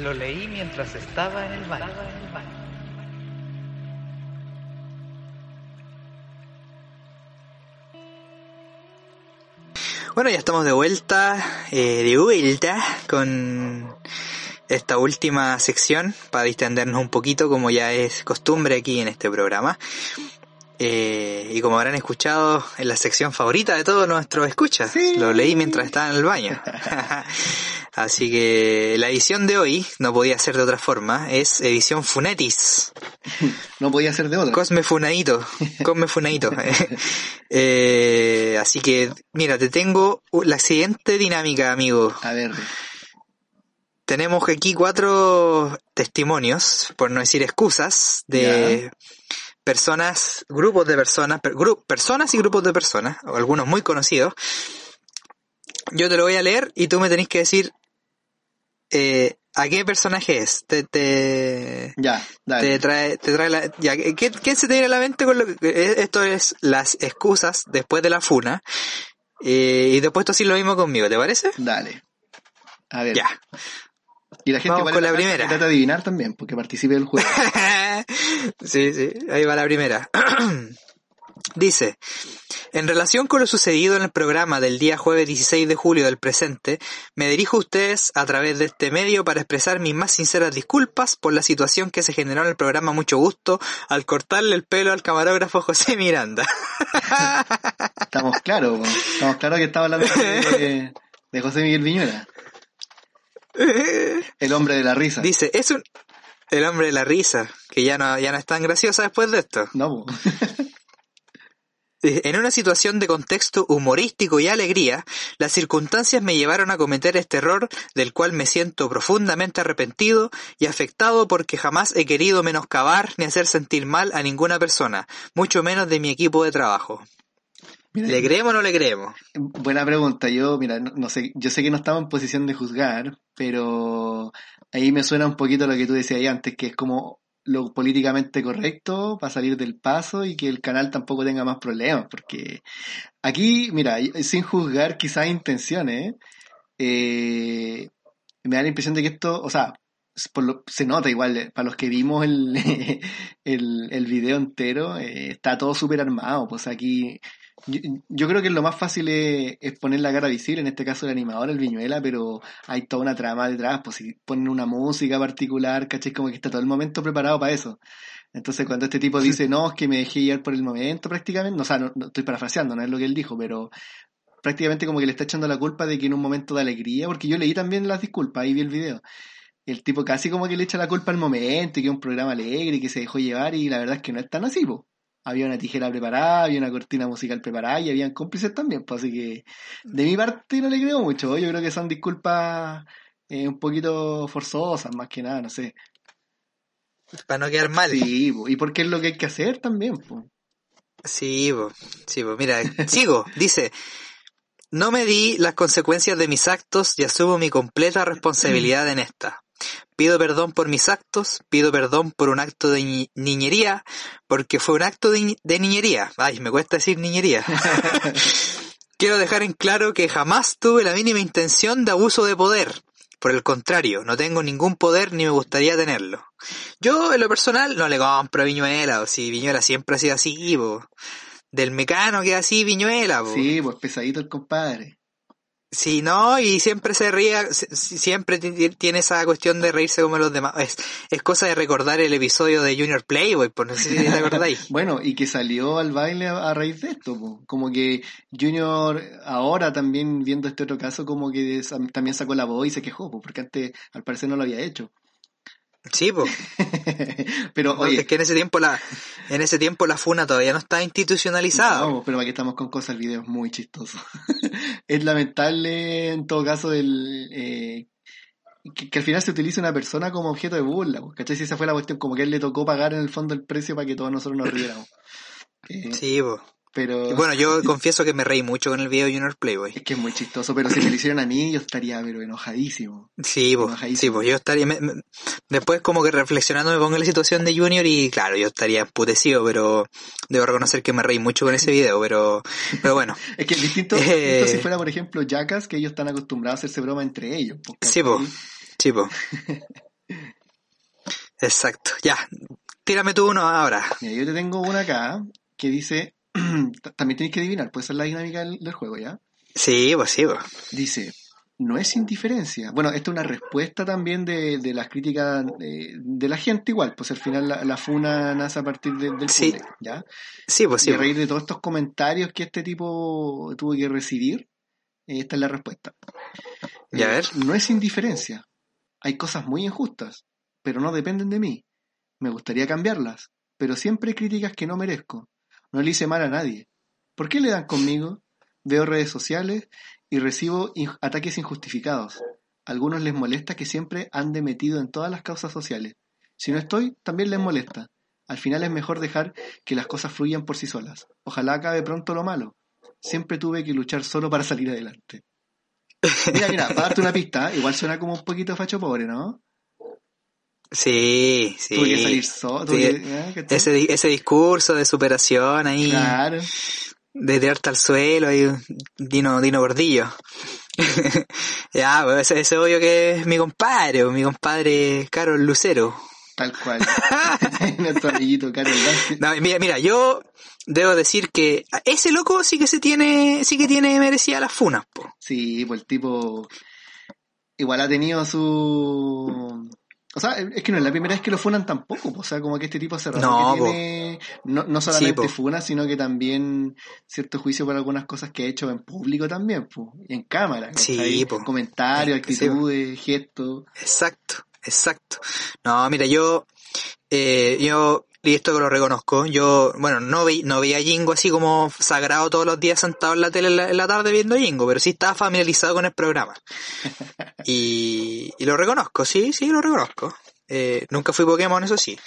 Lo leí mientras estaba en el baño. Bueno, ya estamos de vuelta, eh, de vuelta con esta última sección para distendernos un poquito, como ya es costumbre aquí en este programa. Eh, y como habrán escuchado, en la sección favorita de todos nuestros escuchas, lo leí mientras estaba en el baño. Así que la edición de hoy, no podía ser de otra forma, es edición Funetis. No podía ser de otra. Cosme Funadito, Cosme Funadito. Eh, así que, mira, te tengo la siguiente dinámica, amigo. A ver, Tenemos aquí cuatro testimonios, por no decir excusas, de personas, grupos de personas, per- gru- personas y grupos de personas, o algunos muy conocidos. Yo te lo voy a leer y tú me tenés que decir eh, a qué personaje es. Te, te, ya, dale. te trae, te trae la, ya, ¿qué, qué se te viene a la mente con lo que, eh, esto es las excusas después de la funa, eh, y después tú así lo mismo conmigo, ¿te parece? Dale. A ver. Ya. Y la gente Vamos con la primera. Trata de adivinar también, porque participe del juego. sí, sí, ahí va la primera. Dice, en relación con lo sucedido en el programa del día jueves 16 de julio del presente, me dirijo a ustedes a través de este medio para expresar mis más sinceras disculpas por la situación que se generó en el programa Mucho Gusto al cortarle el pelo al camarógrafo José Miranda. Estamos claros, estamos claros que estaba hablando de, de José Miguel Viñuela. El hombre de la risa. Dice, es un... El hombre de la risa, que ya no, ya no es tan graciosa después de esto. No. En una situación de contexto humorístico y alegría, las circunstancias me llevaron a cometer este error del cual me siento profundamente arrepentido y afectado porque jamás he querido menoscabar ni hacer sentir mal a ninguna persona, mucho menos de mi equipo de trabajo. Mira, ¿Le creemos o no le creemos? Buena pregunta. Yo, mira, no, no sé, yo sé que no estaba en posición de juzgar, pero ahí me suena un poquito lo que tú decías ahí antes, que es como lo políticamente correcto para salir del paso y que el canal tampoco tenga más problemas, porque aquí, mira, sin juzgar quizás intenciones, eh, me da la impresión de que esto, o sea, por lo- se nota igual, eh, para los que vimos el, el, el video entero, eh, está todo súper armado, pues aquí yo, yo creo que lo más fácil es, es poner la cara visible, en este caso el animador, el Viñuela, pero hay toda una trama detrás, pues si ponen una música particular, ¿cachai? Como que está todo el momento preparado para eso. Entonces cuando este tipo dice, no, es que me dejé guiar por el momento prácticamente, no, o sea, no, no estoy parafraseando, no es lo que él dijo, pero prácticamente como que le está echando la culpa de que en un momento de alegría, porque yo leí también las disculpas, ahí vi el video, el tipo casi como que le echa la culpa al momento y que es un programa alegre y que se dejó llevar y la verdad es que no es tan así, po. Había una tijera preparada, había una cortina musical preparada y habían cómplices también, pues así que de mi parte no le creo mucho, yo creo que son disculpas eh, un poquito forzosas más que nada, no sé. Para no quedar mal. Sí, po, y porque es lo que hay que hacer también, pues. Sí, po, sí, po. mira, sigo, dice, no me di las consecuencias de mis actos y asumo mi completa responsabilidad en esta. Pido perdón por mis actos, pido perdón por un acto de ni- niñería, porque fue un acto de, ni- de niñería. Ay, me cuesta decir niñería. Quiero dejar en claro que jamás tuve la mínima intención de abuso de poder. Por el contrario, no tengo ningún poder ni me gustaría tenerlo. Yo, en lo personal, no le compro a Viñuela, o si Viñuela siempre ha sido así, po. Del mecano que así Viñuela, po. Sí, pues pesadito el compadre. Sí, no, y siempre se si- siempre ti- ti- tiene esa cuestión de reírse como los demás. Es, es cosa de recordar el episodio de Junior Playboy, por no sé si te acordáis. Bueno, y que salió al baile a, a raíz de esto, po. como que Junior ahora también viendo este otro caso como que también sacó la voz y se quejó, po, porque antes al parecer no lo había hecho. Sí, pues. Pero oye, es que en ese tiempo la, en ese tiempo la funa todavía no está institucionalizada. no, pero aquí estamos con cosas, el video es muy chistoso. es lamentable en todo caso el eh, que, que al final se utilice una persona como objeto de burla, po, ¿cachai? Si esa fue la cuestión, como que él le tocó pagar en el fondo el precio para que todos nosotros nos riéramos. Eh, Sí, pues. Pero bueno, yo confieso que me reí mucho con el video de Junior Playboy. es que es muy chistoso, pero si me lo hicieran a mí yo estaría pero enojadísimo. Sí, pues, sí, yo estaría, me- me- después como que reflexionando me pongo en la situación de Junior y claro, yo estaría emputecido, pero debo reconocer que me reí mucho con ese video, pero, pero bueno, Es que es distinto, Eh. distinto si fuera, por ejemplo, Jackass, que ellos están acostumbrados a hacerse broma entre ellos. po, sí, pues, sí, pues. Exacto, ya, tírame tú uno ahora. Mira, yo te tengo una acá que dice, también tenéis que adivinar, puede ser la dinámica del, del juego, ¿ya? Sí, pues sí, pues. Dice, no es indiferencia. Bueno, esta es una respuesta también de, de las críticas de, de la gente igual, pues al final la, la funa nace a partir de- del Sí. público, ¿ya? Sí, pues y sí. a pues. raíz de todos estos comentarios que este tipo tuvo que recibir, eh, esta es la respuesta. Ya, a Eh, ver. No es indiferencia. Hay cosas muy injustas, pero no dependen de mí. Me gustaría cambiarlas, pero siempre hay críticas que no merezco. No le hice mal a nadie. ¿Por qué le dan conmigo? Veo redes sociales y recibo ataques injustificados. A algunos les molesta que siempre ande metido en todas las causas sociales. Si no estoy, también les molesta. Al final es mejor dejar que las cosas fluyan por sí solas. Ojalá acabe pronto lo malo. Siempre tuve que luchar solo para salir adelante. Mira, mira, para darte una pista, igual suena como un poquito facho pobre, ¿no? Sí, sí. Tuve que salir solo. Sí. Ese, di- ese discurso de superación ahí, Claro. de tirarte al suelo, ahí, Dino, Dino Gordillo. ya, pues ese, ese obvio que es mi compadre, mi compadre Carol Lucero. Tal cual. Nuestro amiguito Carol. No, mira, mira, yo debo decir que ese loco sí que se tiene, sí que tiene merecida las funas, po. Sí, pues el tipo igual ha tenido su... O sea, es que no es la primera vez que lo funan tampoco, po. o sea, como que este tipo hace rato No, que tiene no, no solamente po. funas, sino que también cierto juicio por algunas cosas que ha hecho en público también, po. y en cámara. Sí. Comentarios, Sí, sí, po. actitudes, gestos. Exacto, exacto. No, mira, yo, eh, yo, y esto que lo reconozco, yo, bueno, no vi, no veía a Jingo así como sagrado todos los días sentado en la tele en la, en la tarde viendo Jingo, pero sí estaba familiarizado con el programa. Y, y lo reconozco, sí, sí, lo reconozco. Eh, nunca fui Pokémon, eso sí.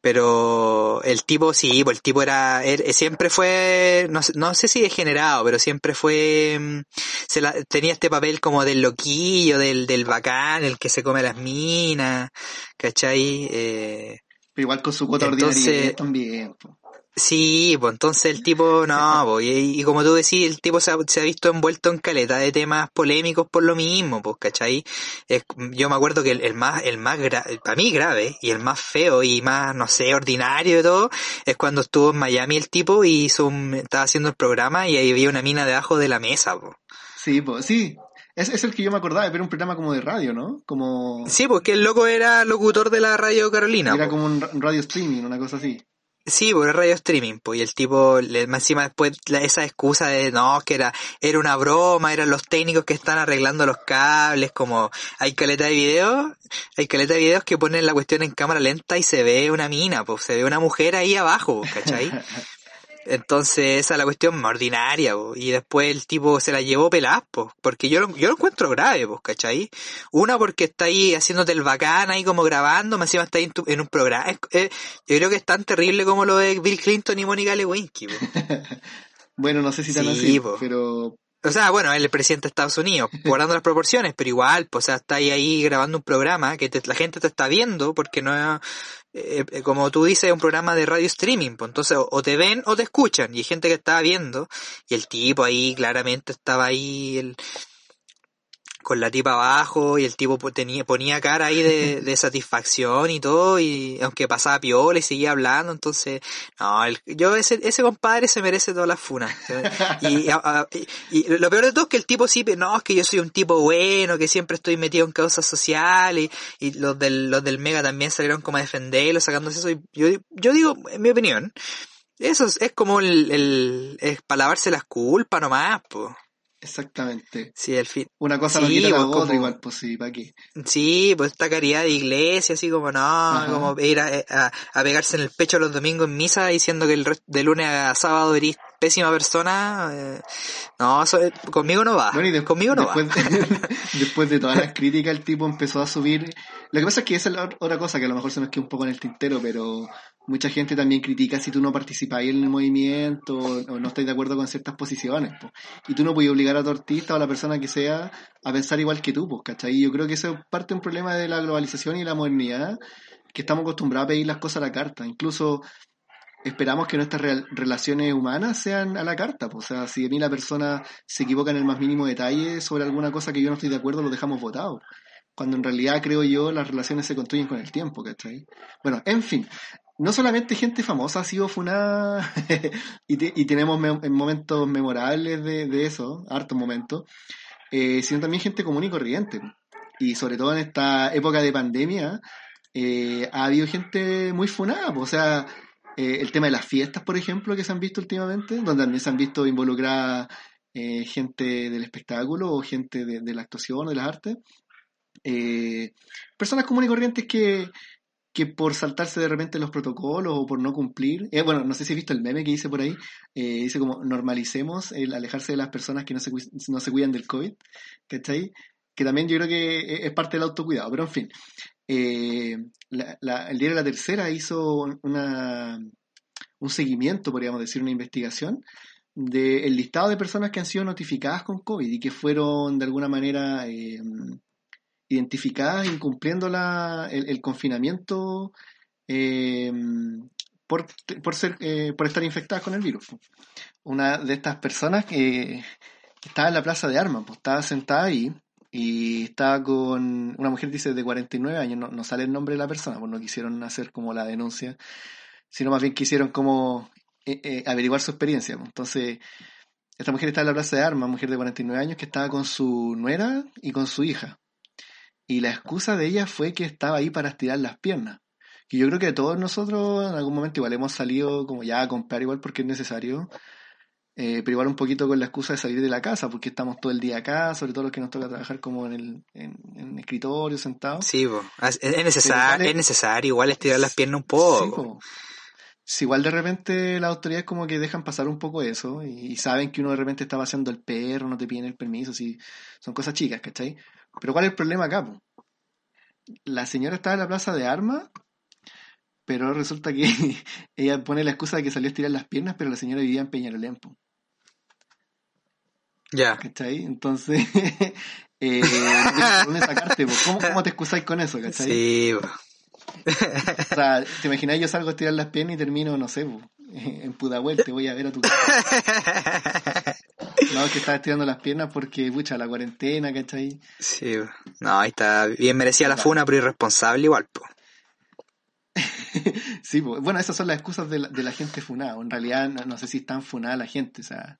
Pero el tipo, sí, pues el tipo era, er- siempre fue, no, sé- no sé si degenerado, pero siempre fue, mm, se la- tenía este papel como del loquillo, del, del bacán, el que se come las minas, ¿cachai? Eh, Pero igual con su cuota Entonces- ordinaria también. po. sí, pues entonces el tipo, no, pues, y, y como tú decís, el tipo se ha, se ha visto envuelto en caleta de temas polémicos por lo mismo, pues, ¿cachai? Es- yo me acuerdo que el, el más, el más grave, para mí grave, y el más feo y más, no sé, ordinario de todo, es cuando estuvo en Miami el tipo y hizo un- estaba haciendo el programa y ahí había una mina debajo de la mesa, pues. Sí, pues sí. Es, es el que yo me acordaba, pero era un programa como de radio, ¿no? Como... Sí, porque el loco era locutor de la radio Carolina. Era po. como un ra- radio streaming, una cosa así. Sí, por el radio streaming, pues, y el tipo, le, encima después, la- esa excusa de, no, que era, era una broma, eran los técnicos que están arreglando los cables, como, hay caleta de videos, hay caleta de videos que ponen la cuestión en cámara lenta y se ve una mina, pues, se ve una mujer ahí abajo, ¿cachai? Entonces, esa es la cuestión más ordinaria, po. y después el tipo se la llevó pelaz, pues, porque yo lo, yo lo encuentro grave, pues, ¿cachai? Una porque está ahí haciéndote el bacán ahí como grabando, más encima está ahí en, tu- en un programa. Es- eh, yo creo que es tan terrible como lo de Bill Clinton y Mónica Lewinsky, po. Bueno, no sé si tan Sí, así, po. pero O sea, bueno, él es el presidente de Estados Unidos, guardando las proporciones, pero igual, pues, o sea, está ahí, ahí grabando un programa que te- la gente te está viendo, porque no es, eh, eh, como tú dices, es un programa de radio streaming, pues entonces o, o te ven o te escuchan, y hay gente que estaba viendo, y el tipo ahí claramente estaba ahí, el, con la tipa abajo, y el tipo po- tenía, ponía cara ahí de, de satisfacción y todo, y aunque pasaba piola y seguía hablando, entonces, no, el- yo ese, ese compadre se merece todas las funas. Y, a- a- y- y lo peor de todo es que el tipo sí, no, es que yo soy un tipo bueno, que siempre estoy metido en causas sociales, y, y los del, los del Mega también salieron como a defenderlo, sacándose eso, y yo, yo digo, en mi opinión, eso es, es como el, el, es para lavarse las culpas nomás, pues. Exactamente. Sí, el fin. Una cosa Sí, quita la otra, igual, pues sí, ¿para qué? Sí, pues esta caridad de iglesia, así como no, Ajá. como ir a, a, a pegarse en el pecho los domingos en misa diciendo que el rest- de lunes a sábado eres pésima persona. eh, no, eso, eh, conmigo no va. Bueno, y de- conmigo no después, va. de, después de todas las críticas, el tipo empezó a subir. Lo que pasa es que esa es la otra cosa que a lo mejor se nos queda un poco en el tintero, pero mucha gente también critica si tú no participas en el movimiento o no estás de acuerdo con ciertas posiciones. po. Y tú no puedes obligar a tu artista o a la persona que sea a pensar igual que tú, pues, ¿cachai? Yo creo que eso es parte de un problema de la globalización y la modernidad, que estamos acostumbrados a pedir las cosas a la carta. Incluso esperamos que nuestras relaciones humanas sean a la carta. pues, O sea, si a mí la persona se equivoca en el más mínimo detalle sobre alguna cosa que yo no estoy de acuerdo, lo dejamos votado. Cuando en realidad, creo yo, las relaciones se construyen con el tiempo, ¿cachai? Bueno, en fin, no solamente gente famosa ha sido funada y, te- y tenemos me- momentos memorables de, eso, hartos momentos, eh, sino también gente común y corriente. Y sobre todo en esta época de pandemia, eh, ha habido gente muy funada, o sea, eh, el tema de las fiestas, por ejemplo, que se han visto últimamente, donde también se han visto involucrada gente del espectáculo o gente de, de la actuación de las artes. Personas comunes y corrientes que, que por saltarse de repente los protocolos o por no cumplir, eh, bueno, no sé si has visto el meme que dice por ahí, eh, dice como normalicemos el alejarse de las personas que no se, cuidan del COVID, ¿cachai? Que también yo creo que e- es parte del autocuidado, pero en fin. Eh, la- la- el diario La Tercera hizo una, un seguimiento, podríamos decir, una investigación del listado de personas que han sido notificadas con COVID y que fueron de alguna manera eh, identificadas incumpliendo la, el, el confinamiento eh, por, por, ser, eh, por estar infectadas con el virus. Una de estas personas que estaba en la plaza de armas, pues estaba sentada ahí y estaba con una mujer, dice, de 49 años, no, sale el nombre de la persona, pues no quisieron hacer como la denuncia, sino más bien quisieron como eh, eh, averiguar su experiencia. pues. Entonces, esta mujer estaba en la plaza de armas, mujer de 49 años, que estaba con su nuera y con su hija. Y la excusa de ella fue que estaba ahí para estirar las piernas. Y yo creo que todos nosotros en algún momento igual hemos salido como ya a comprar igual porque es necesario, eh, pero igual un poquito con la excusa de salir de la casa, porque estamos todo el día acá, sobre todo los que nos toca trabajar como en el, en, escritorio, sentados. Sí, po. es, es necesario, es necesario igual estirar las piernas un Sí, poco. po. Si igual de repente las autoridades como que dejan pasar un poco eso y, y saben que uno de repente está vaciando el perro, no te piden el permiso, si son cosas chicas, ¿cachai? Pero ¿cuál es el problema acá? po? La señora estaba en la plaza de armas, pero resulta que ella pone la excusa de que salió a estirar las piernas, pero la señora vivía en Peñarolén, Ya. ¿cachai? Entonces, eh, dónde sacarte, po. ¿Cómo, ¿cómo te excusáis con eso, cachai? Sí, po. O sea, ¿te imaginas yo salgo a estirar las piernas y termino, no sé, en Pudahuel, te voy a ver a tu casa. No, que estaba estirando las piernas porque, pucha, la cuarentena, ¿cachai? Sí, no, ahí está bien merecía la funa, pero irresponsable igual, po. Sí, po. bueno, esas son las excusas de la, de la gente funada. En realidad, no, no sé si es tan funada la gente, o sea,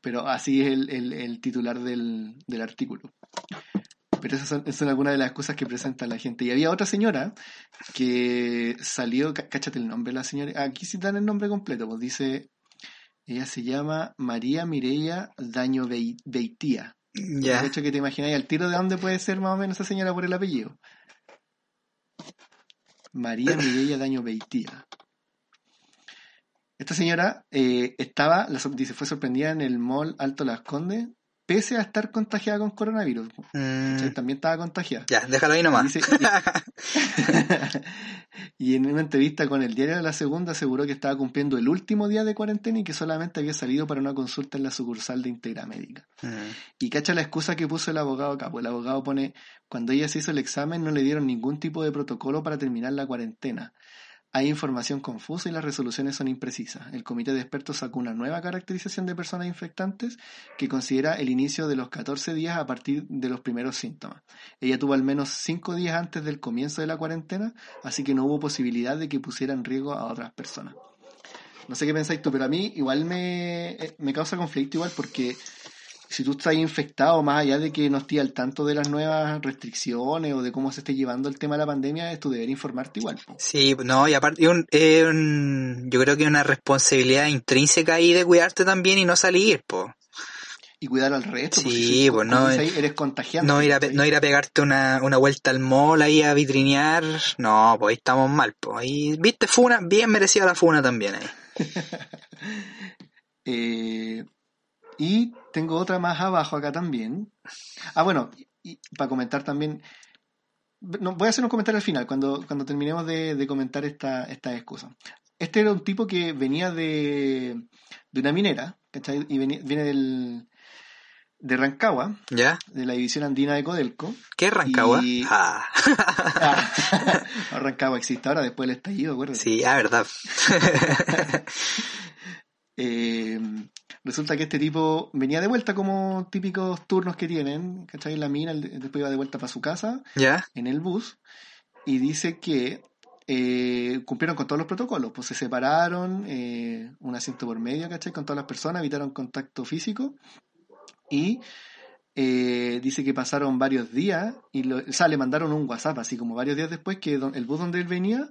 pero así es el, el- el titular del, del artículo. Pero esas son, esas son algunas de las cosas que presenta la gente. Y había otra señora que salió, cá- cáchate el nombre de la señora, aquí sí dan el nombre completo, pues dice, ella se llama María Mireya Daño Bei- Beitía. Ya. De hecho, que te imagináis al tiro de dónde puede ser más o menos esa señora por el apellido. María Mireya Daño Beitía. Esta señora eh, estaba, la dice, fue sorprendida en el mall Alto Las Condes, pese a estar contagiada con coronavirus. Mm. También estaba contagiada. ya, déjalo ahí nomás. Dice- y en una entrevista con el diario de la segunda aseguró que estaba cumpliendo el último día de cuarentena y que solamente había salido para una consulta en la sucursal de Integra Médica. Mm, Y cacha la excusa que puso el abogado acá. Pues el abogado pone, cuando ella se hizo el examen no le dieron ningún tipo de protocolo para terminar la cuarentena. Hay información confusa y las resoluciones son imprecisas. El comité de expertos sacó una nueva caracterización de personas infectantes que considera el inicio de los 14 días a partir de los primeros síntomas. Ella tuvo al menos 5 días antes del comienzo de la cuarentena, así que no hubo posibilidad de que pusiera en riesgo a otras personas. No sé qué pensáis tú, pero a mí igual me, eh, me causa conflicto igual porque si tú estás infectado, más allá de que no estés al tanto de las nuevas restricciones o de cómo se esté llevando el tema de la pandemia, es tu deber informarte igual. po. Sí, no, y aparte, un- un- yo creo que una responsabilidad intrínseca ahí de cuidarte también y no salir, po. Y cuidar al resto. porque Sí, si, pues, no, ahí, eres contagiante. No ir, a, no ir a pegarte una, una vuelta al mall ahí a vitrinear, no, pues ahí estamos mal, pues. Ahí, viste, funa, bien merecida la funa también ahí. Eh, y tengo otra más abajo acá también. Ah, bueno, y, para comentar también. No, voy a hacer un comentario al final, cuando, cuando terminemos de, de comentar esta, esta excusa. Este era un tipo que venía de, de una minera, ¿cachai? Y venía- viene del, de Rancagua, ¿Ya? de la división andina de Codelco. ¿Qué es Rancagua? Y- Ah, Ah, Rancagua existe ahora después del estallido, acuérdate. sí, ah, verdad. Eh, resulta que este tipo venía de vuelta como típicos turnos que tienen, ¿cachai? En la mina, después iba de vuelta para su casa ¿Ya? en el bus y dice que eh, cumplieron con todos los protocolos, pues se separaron, eh, un asiento por medio, ¿cachai? Con todas las personas, evitaron contacto físico y eh, dice que pasaron varios días y lo, o sea, le mandaron un WhatsApp, así como varios días después, que don- el bus donde él venía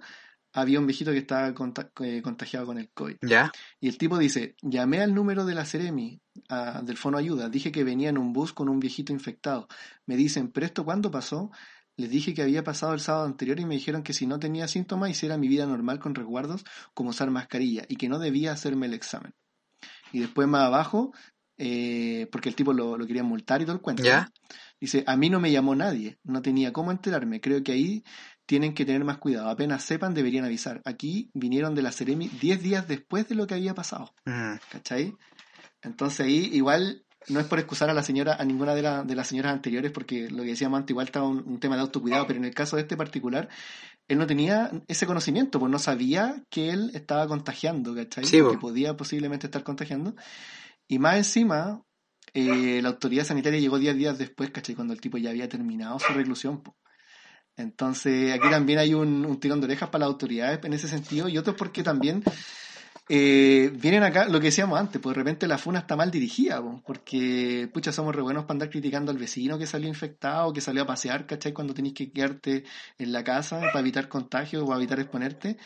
había un viejito que estaba eh, contagiado con el COVID. ¿Ya? Y el tipo dice, llamé al número de la Ceremi, ah, del Fono Ayuda, dije que venía en un bus con un viejito infectado. Me dicen, ¿pero esto cuándo pasó? Les dije que había pasado el sábado anterior y me dijeron que si no tenía síntomas hiciera mi vida normal con resguardos como usar mascarilla y que no debía hacerme el examen. Y después más abajo, eh, porque el tipo lo, lo quería multar y todo el cuento. ¿Ya? Dice, a mí no me llamó nadie, no tenía cómo enterarme, creo que ahí tienen que tener más cuidado, apenas sepan deberían avisar. Aquí vinieron de la Ceremi 10 días después de lo que había pasado, Mm, ¿cachai? Entonces ahí igual no es por excusar a la señora, a ninguna de, la- de las señoras anteriores, porque lo que decíamos antes igual estaba un, un tema de autocuidado, pero en el caso de este particular, él no tenía ese conocimiento, pues no sabía que él estaba contagiando, ¿cachai? Sí, que podía posiblemente estar contagiando. Y más encima, eh, la autoridad sanitaria llegó 10 días después, ¿cachai? Cuando el tipo ya había terminado su reclusión. po. Entonces, aquí también hay un, un tirón de orejas para las autoridades en ese sentido, y otro porque también eh, vienen acá, lo que decíamos antes, pues de repente la funa está mal dirigida, po, porque pucha, somos re buenos para andar criticando al vecino que salió infectado, que salió a pasear, ¿cachai? Cuando tenés que quedarte en la casa para evitar contagio o para evitar exponerte.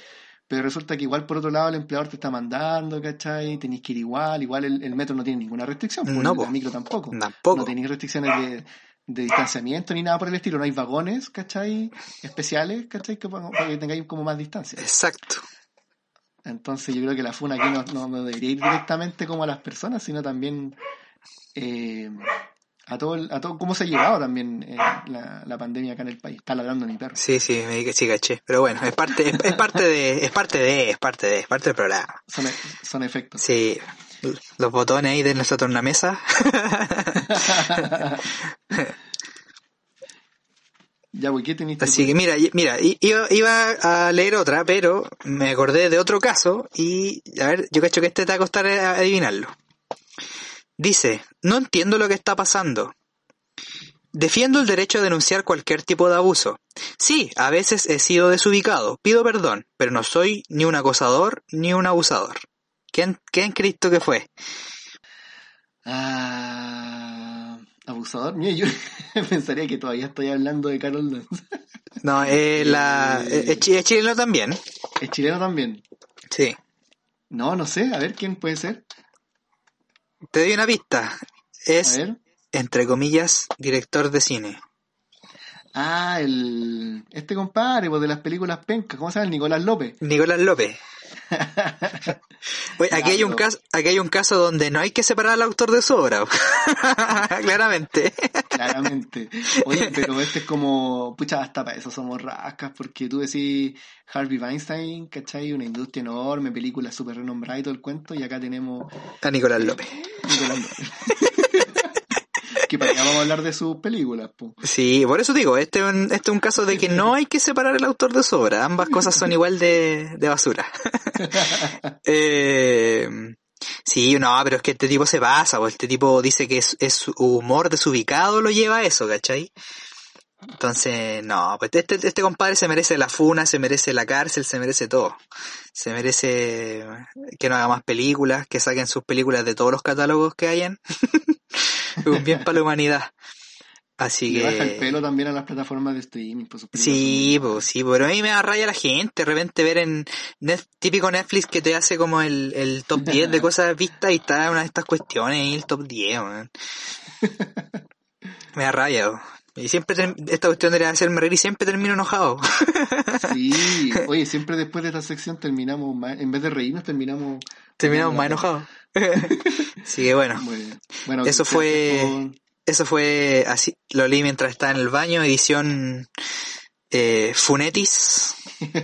Pero resulta que igual por otro lado el empleador te está mandando, ¿cachai? Tenés que ir igual, igual el, el metro no tiene ninguna restricción, pues, No, la po. micro tampoco. Tampoco. No tenéis restricciones de, de distanciamiento ni nada por el estilo, no hay vagones, ¿cachai? Especiales, ¿cachai? Que, para que tengáis como más distancia. Exacto. Entonces yo creo que la funa aquí no, no, no debería ir directamente como a las personas, sino también eh, a todo, el- a todo cómo se ha llevado también eh, la, la pandemia acá en el país. Está ladrando mi perro. Sí, sí, me dije, sí, caché. Pero bueno, es parte, es, es parte de, es parte de, es parte de, es parte del programa. Son, son efectos. Sí, los botones ahí de nuestra tornamesa. Ya, ¿qué teniste? Así que mira, mira, iba a leer otra, pero me acordé de otro caso y a ver, yo cacho que este te va a costar eh, adivinarlo. Dice, no entiendo lo que está pasando. Defiendo el derecho a denunciar cualquier tipo de abuso. Sí, a veces he sido desubicado, pido perdón, pero no soy ni un acosador ni un abusador. ¿Quién, quién crees tú que fue? Ah, Abusador. Mira, yo pensaría que todavía estoy hablando de Carol Dance. No, eh, la, Eh. es, chi- es chileno también. Es chileno también. Sí. No, no sé. A ver, ¿quién puede ser? Te doy una pista. A Es, ver. entre comillas, director de cine. Ah, el... Este compadre, pues, de las películas pencas. ¿Cómo se llama? Nicolás López. Nicolás López. Oye, aquí hay un caso, aquí hay un caso donde no hay que separar al autor de su obra. Claramente. Claramente. Oye, pero este es como, pucha, hasta para eso somos rascas, porque tú decís Harvey Weinstein, ¿cachai? Una industria enorme, película súper renombrada y todo el cuento, y acá tenemos A Nicolás López. Nicolás López. que para vamos a hablar de sus películas, po. Sí, por eso digo, este es un, este es un caso de que no hay que separar el autor de su obra. Ambas cosas son igual de, de basura. eh, sí, no, pero es que este tipo se pasa, o este tipo dice que es, es su humor desubicado lo lleva a eso, ¿cachai? Entonces, no, pues este, este compadre se merece la funa, se merece la cárcel, se merece todo. Se merece que no haga más películas, que saquen sus películas de todos los catálogos que hayan. Un bien para la humanidad. Así le baja el pelo también a las plataformas de streaming, por películas Sí, pues sí, pero a mí me da raya la gente, de repente ver en Net- típico Netflix que te hace como el, el top 10 de cosas vistas y está una de estas cuestiones ahí, el top 10, man. Me da raya, weón. Y siempre, esta cuestión debería hacerme reír y siempre termino enojado. Sí, oye, siempre después de esta sección terminamos, más- en vez de reírnos, terminamos... Terminamos más enojados. Así que bueno. Bueno, Eso fue- eso fue así, lo leí mientras estaba en el baño, edición eh, Funetis.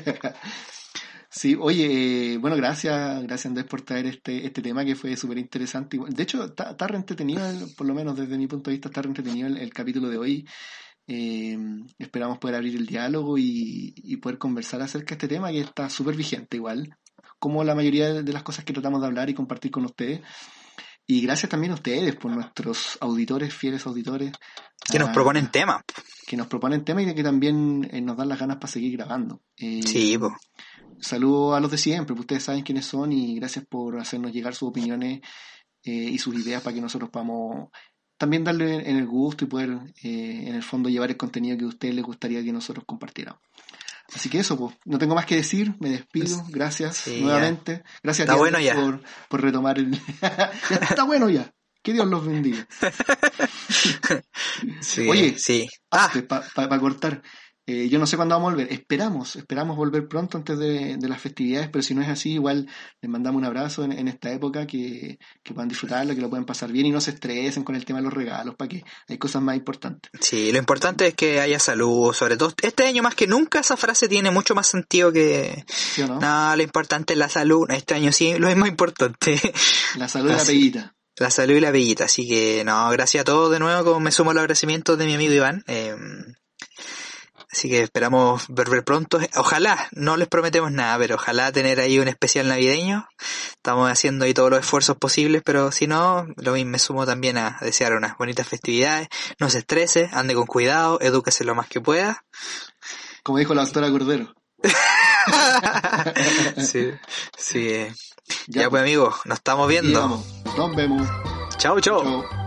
Sí, oye, eh, bueno, gracias, gracias Andrés por traer este, este tema que fue súper interesante. De hecho, está, está re entretenido, el- por lo menos desde mi punto de vista, está re entretenido el, el capítulo de hoy. Eh, esperamos poder abrir el diálogo y, y poder conversar acerca de este tema que está súper vigente igual, como la mayoría de las cosas que tratamos de hablar y compartir con ustedes. Y gracias también a ustedes por nuestros auditores, fieles auditores. Que nos proponen temas. Que nos proponen temas y que también eh, nos dan las ganas para seguir grabando. Eh, Sí, po. Saludos a los de siempre, pues ustedes saben quiénes son y gracias por hacernos llegar sus opiniones eh, y sus ideas para que nosotros podamos también darle en el gusto y poder eh, en el fondo llevar el contenido que a ustedes les gustaría que nosotros compartiéramos. Así que eso, pues, no tengo más que decir, me despido, gracias Sí, nuevamente. Gracias a bueno. Por, por retomar el... Ya está bueno ya. Que Dios los bendiga. Sí, Oye, sí. Ah, para cortar, eh, yo no sé cuándo vamos a volver. Esperamos, esperamos volver pronto antes de, de las festividades, pero si no es así, igual les mandamos un abrazo en, en esta época, que, que puedan disfrutarla, que lo puedan pasar bien y no se estresen con el tema de los regalos, para que hay cosas más importantes. sí, lo importante es que haya salud, sobre todo este año más que nunca esa frase tiene mucho más sentido que ¿Sí no? no, lo importante es la salud, este año sí, lo es más importante, La salud de la peguita. la salud y la bellita, así que no, gracias a todos de nuevo, como me sumo a los agradecimientos de mi amigo Iván, eh, así que esperamos volver pronto, ojalá, no les prometemos nada, pero ojalá tener ahí un especial navideño, estamos haciendo ahí todos los esfuerzos posibles, pero si no, lo mismo me sumo también a desear unas bonitas festividades, no se estrese, ande con cuidado, edúquese lo más que pueda. Como dijo la doctora Cordero. sí, sí. Ya, Ya, pues amigos, nos estamos viendo. Nos vemos. Chao. Chao.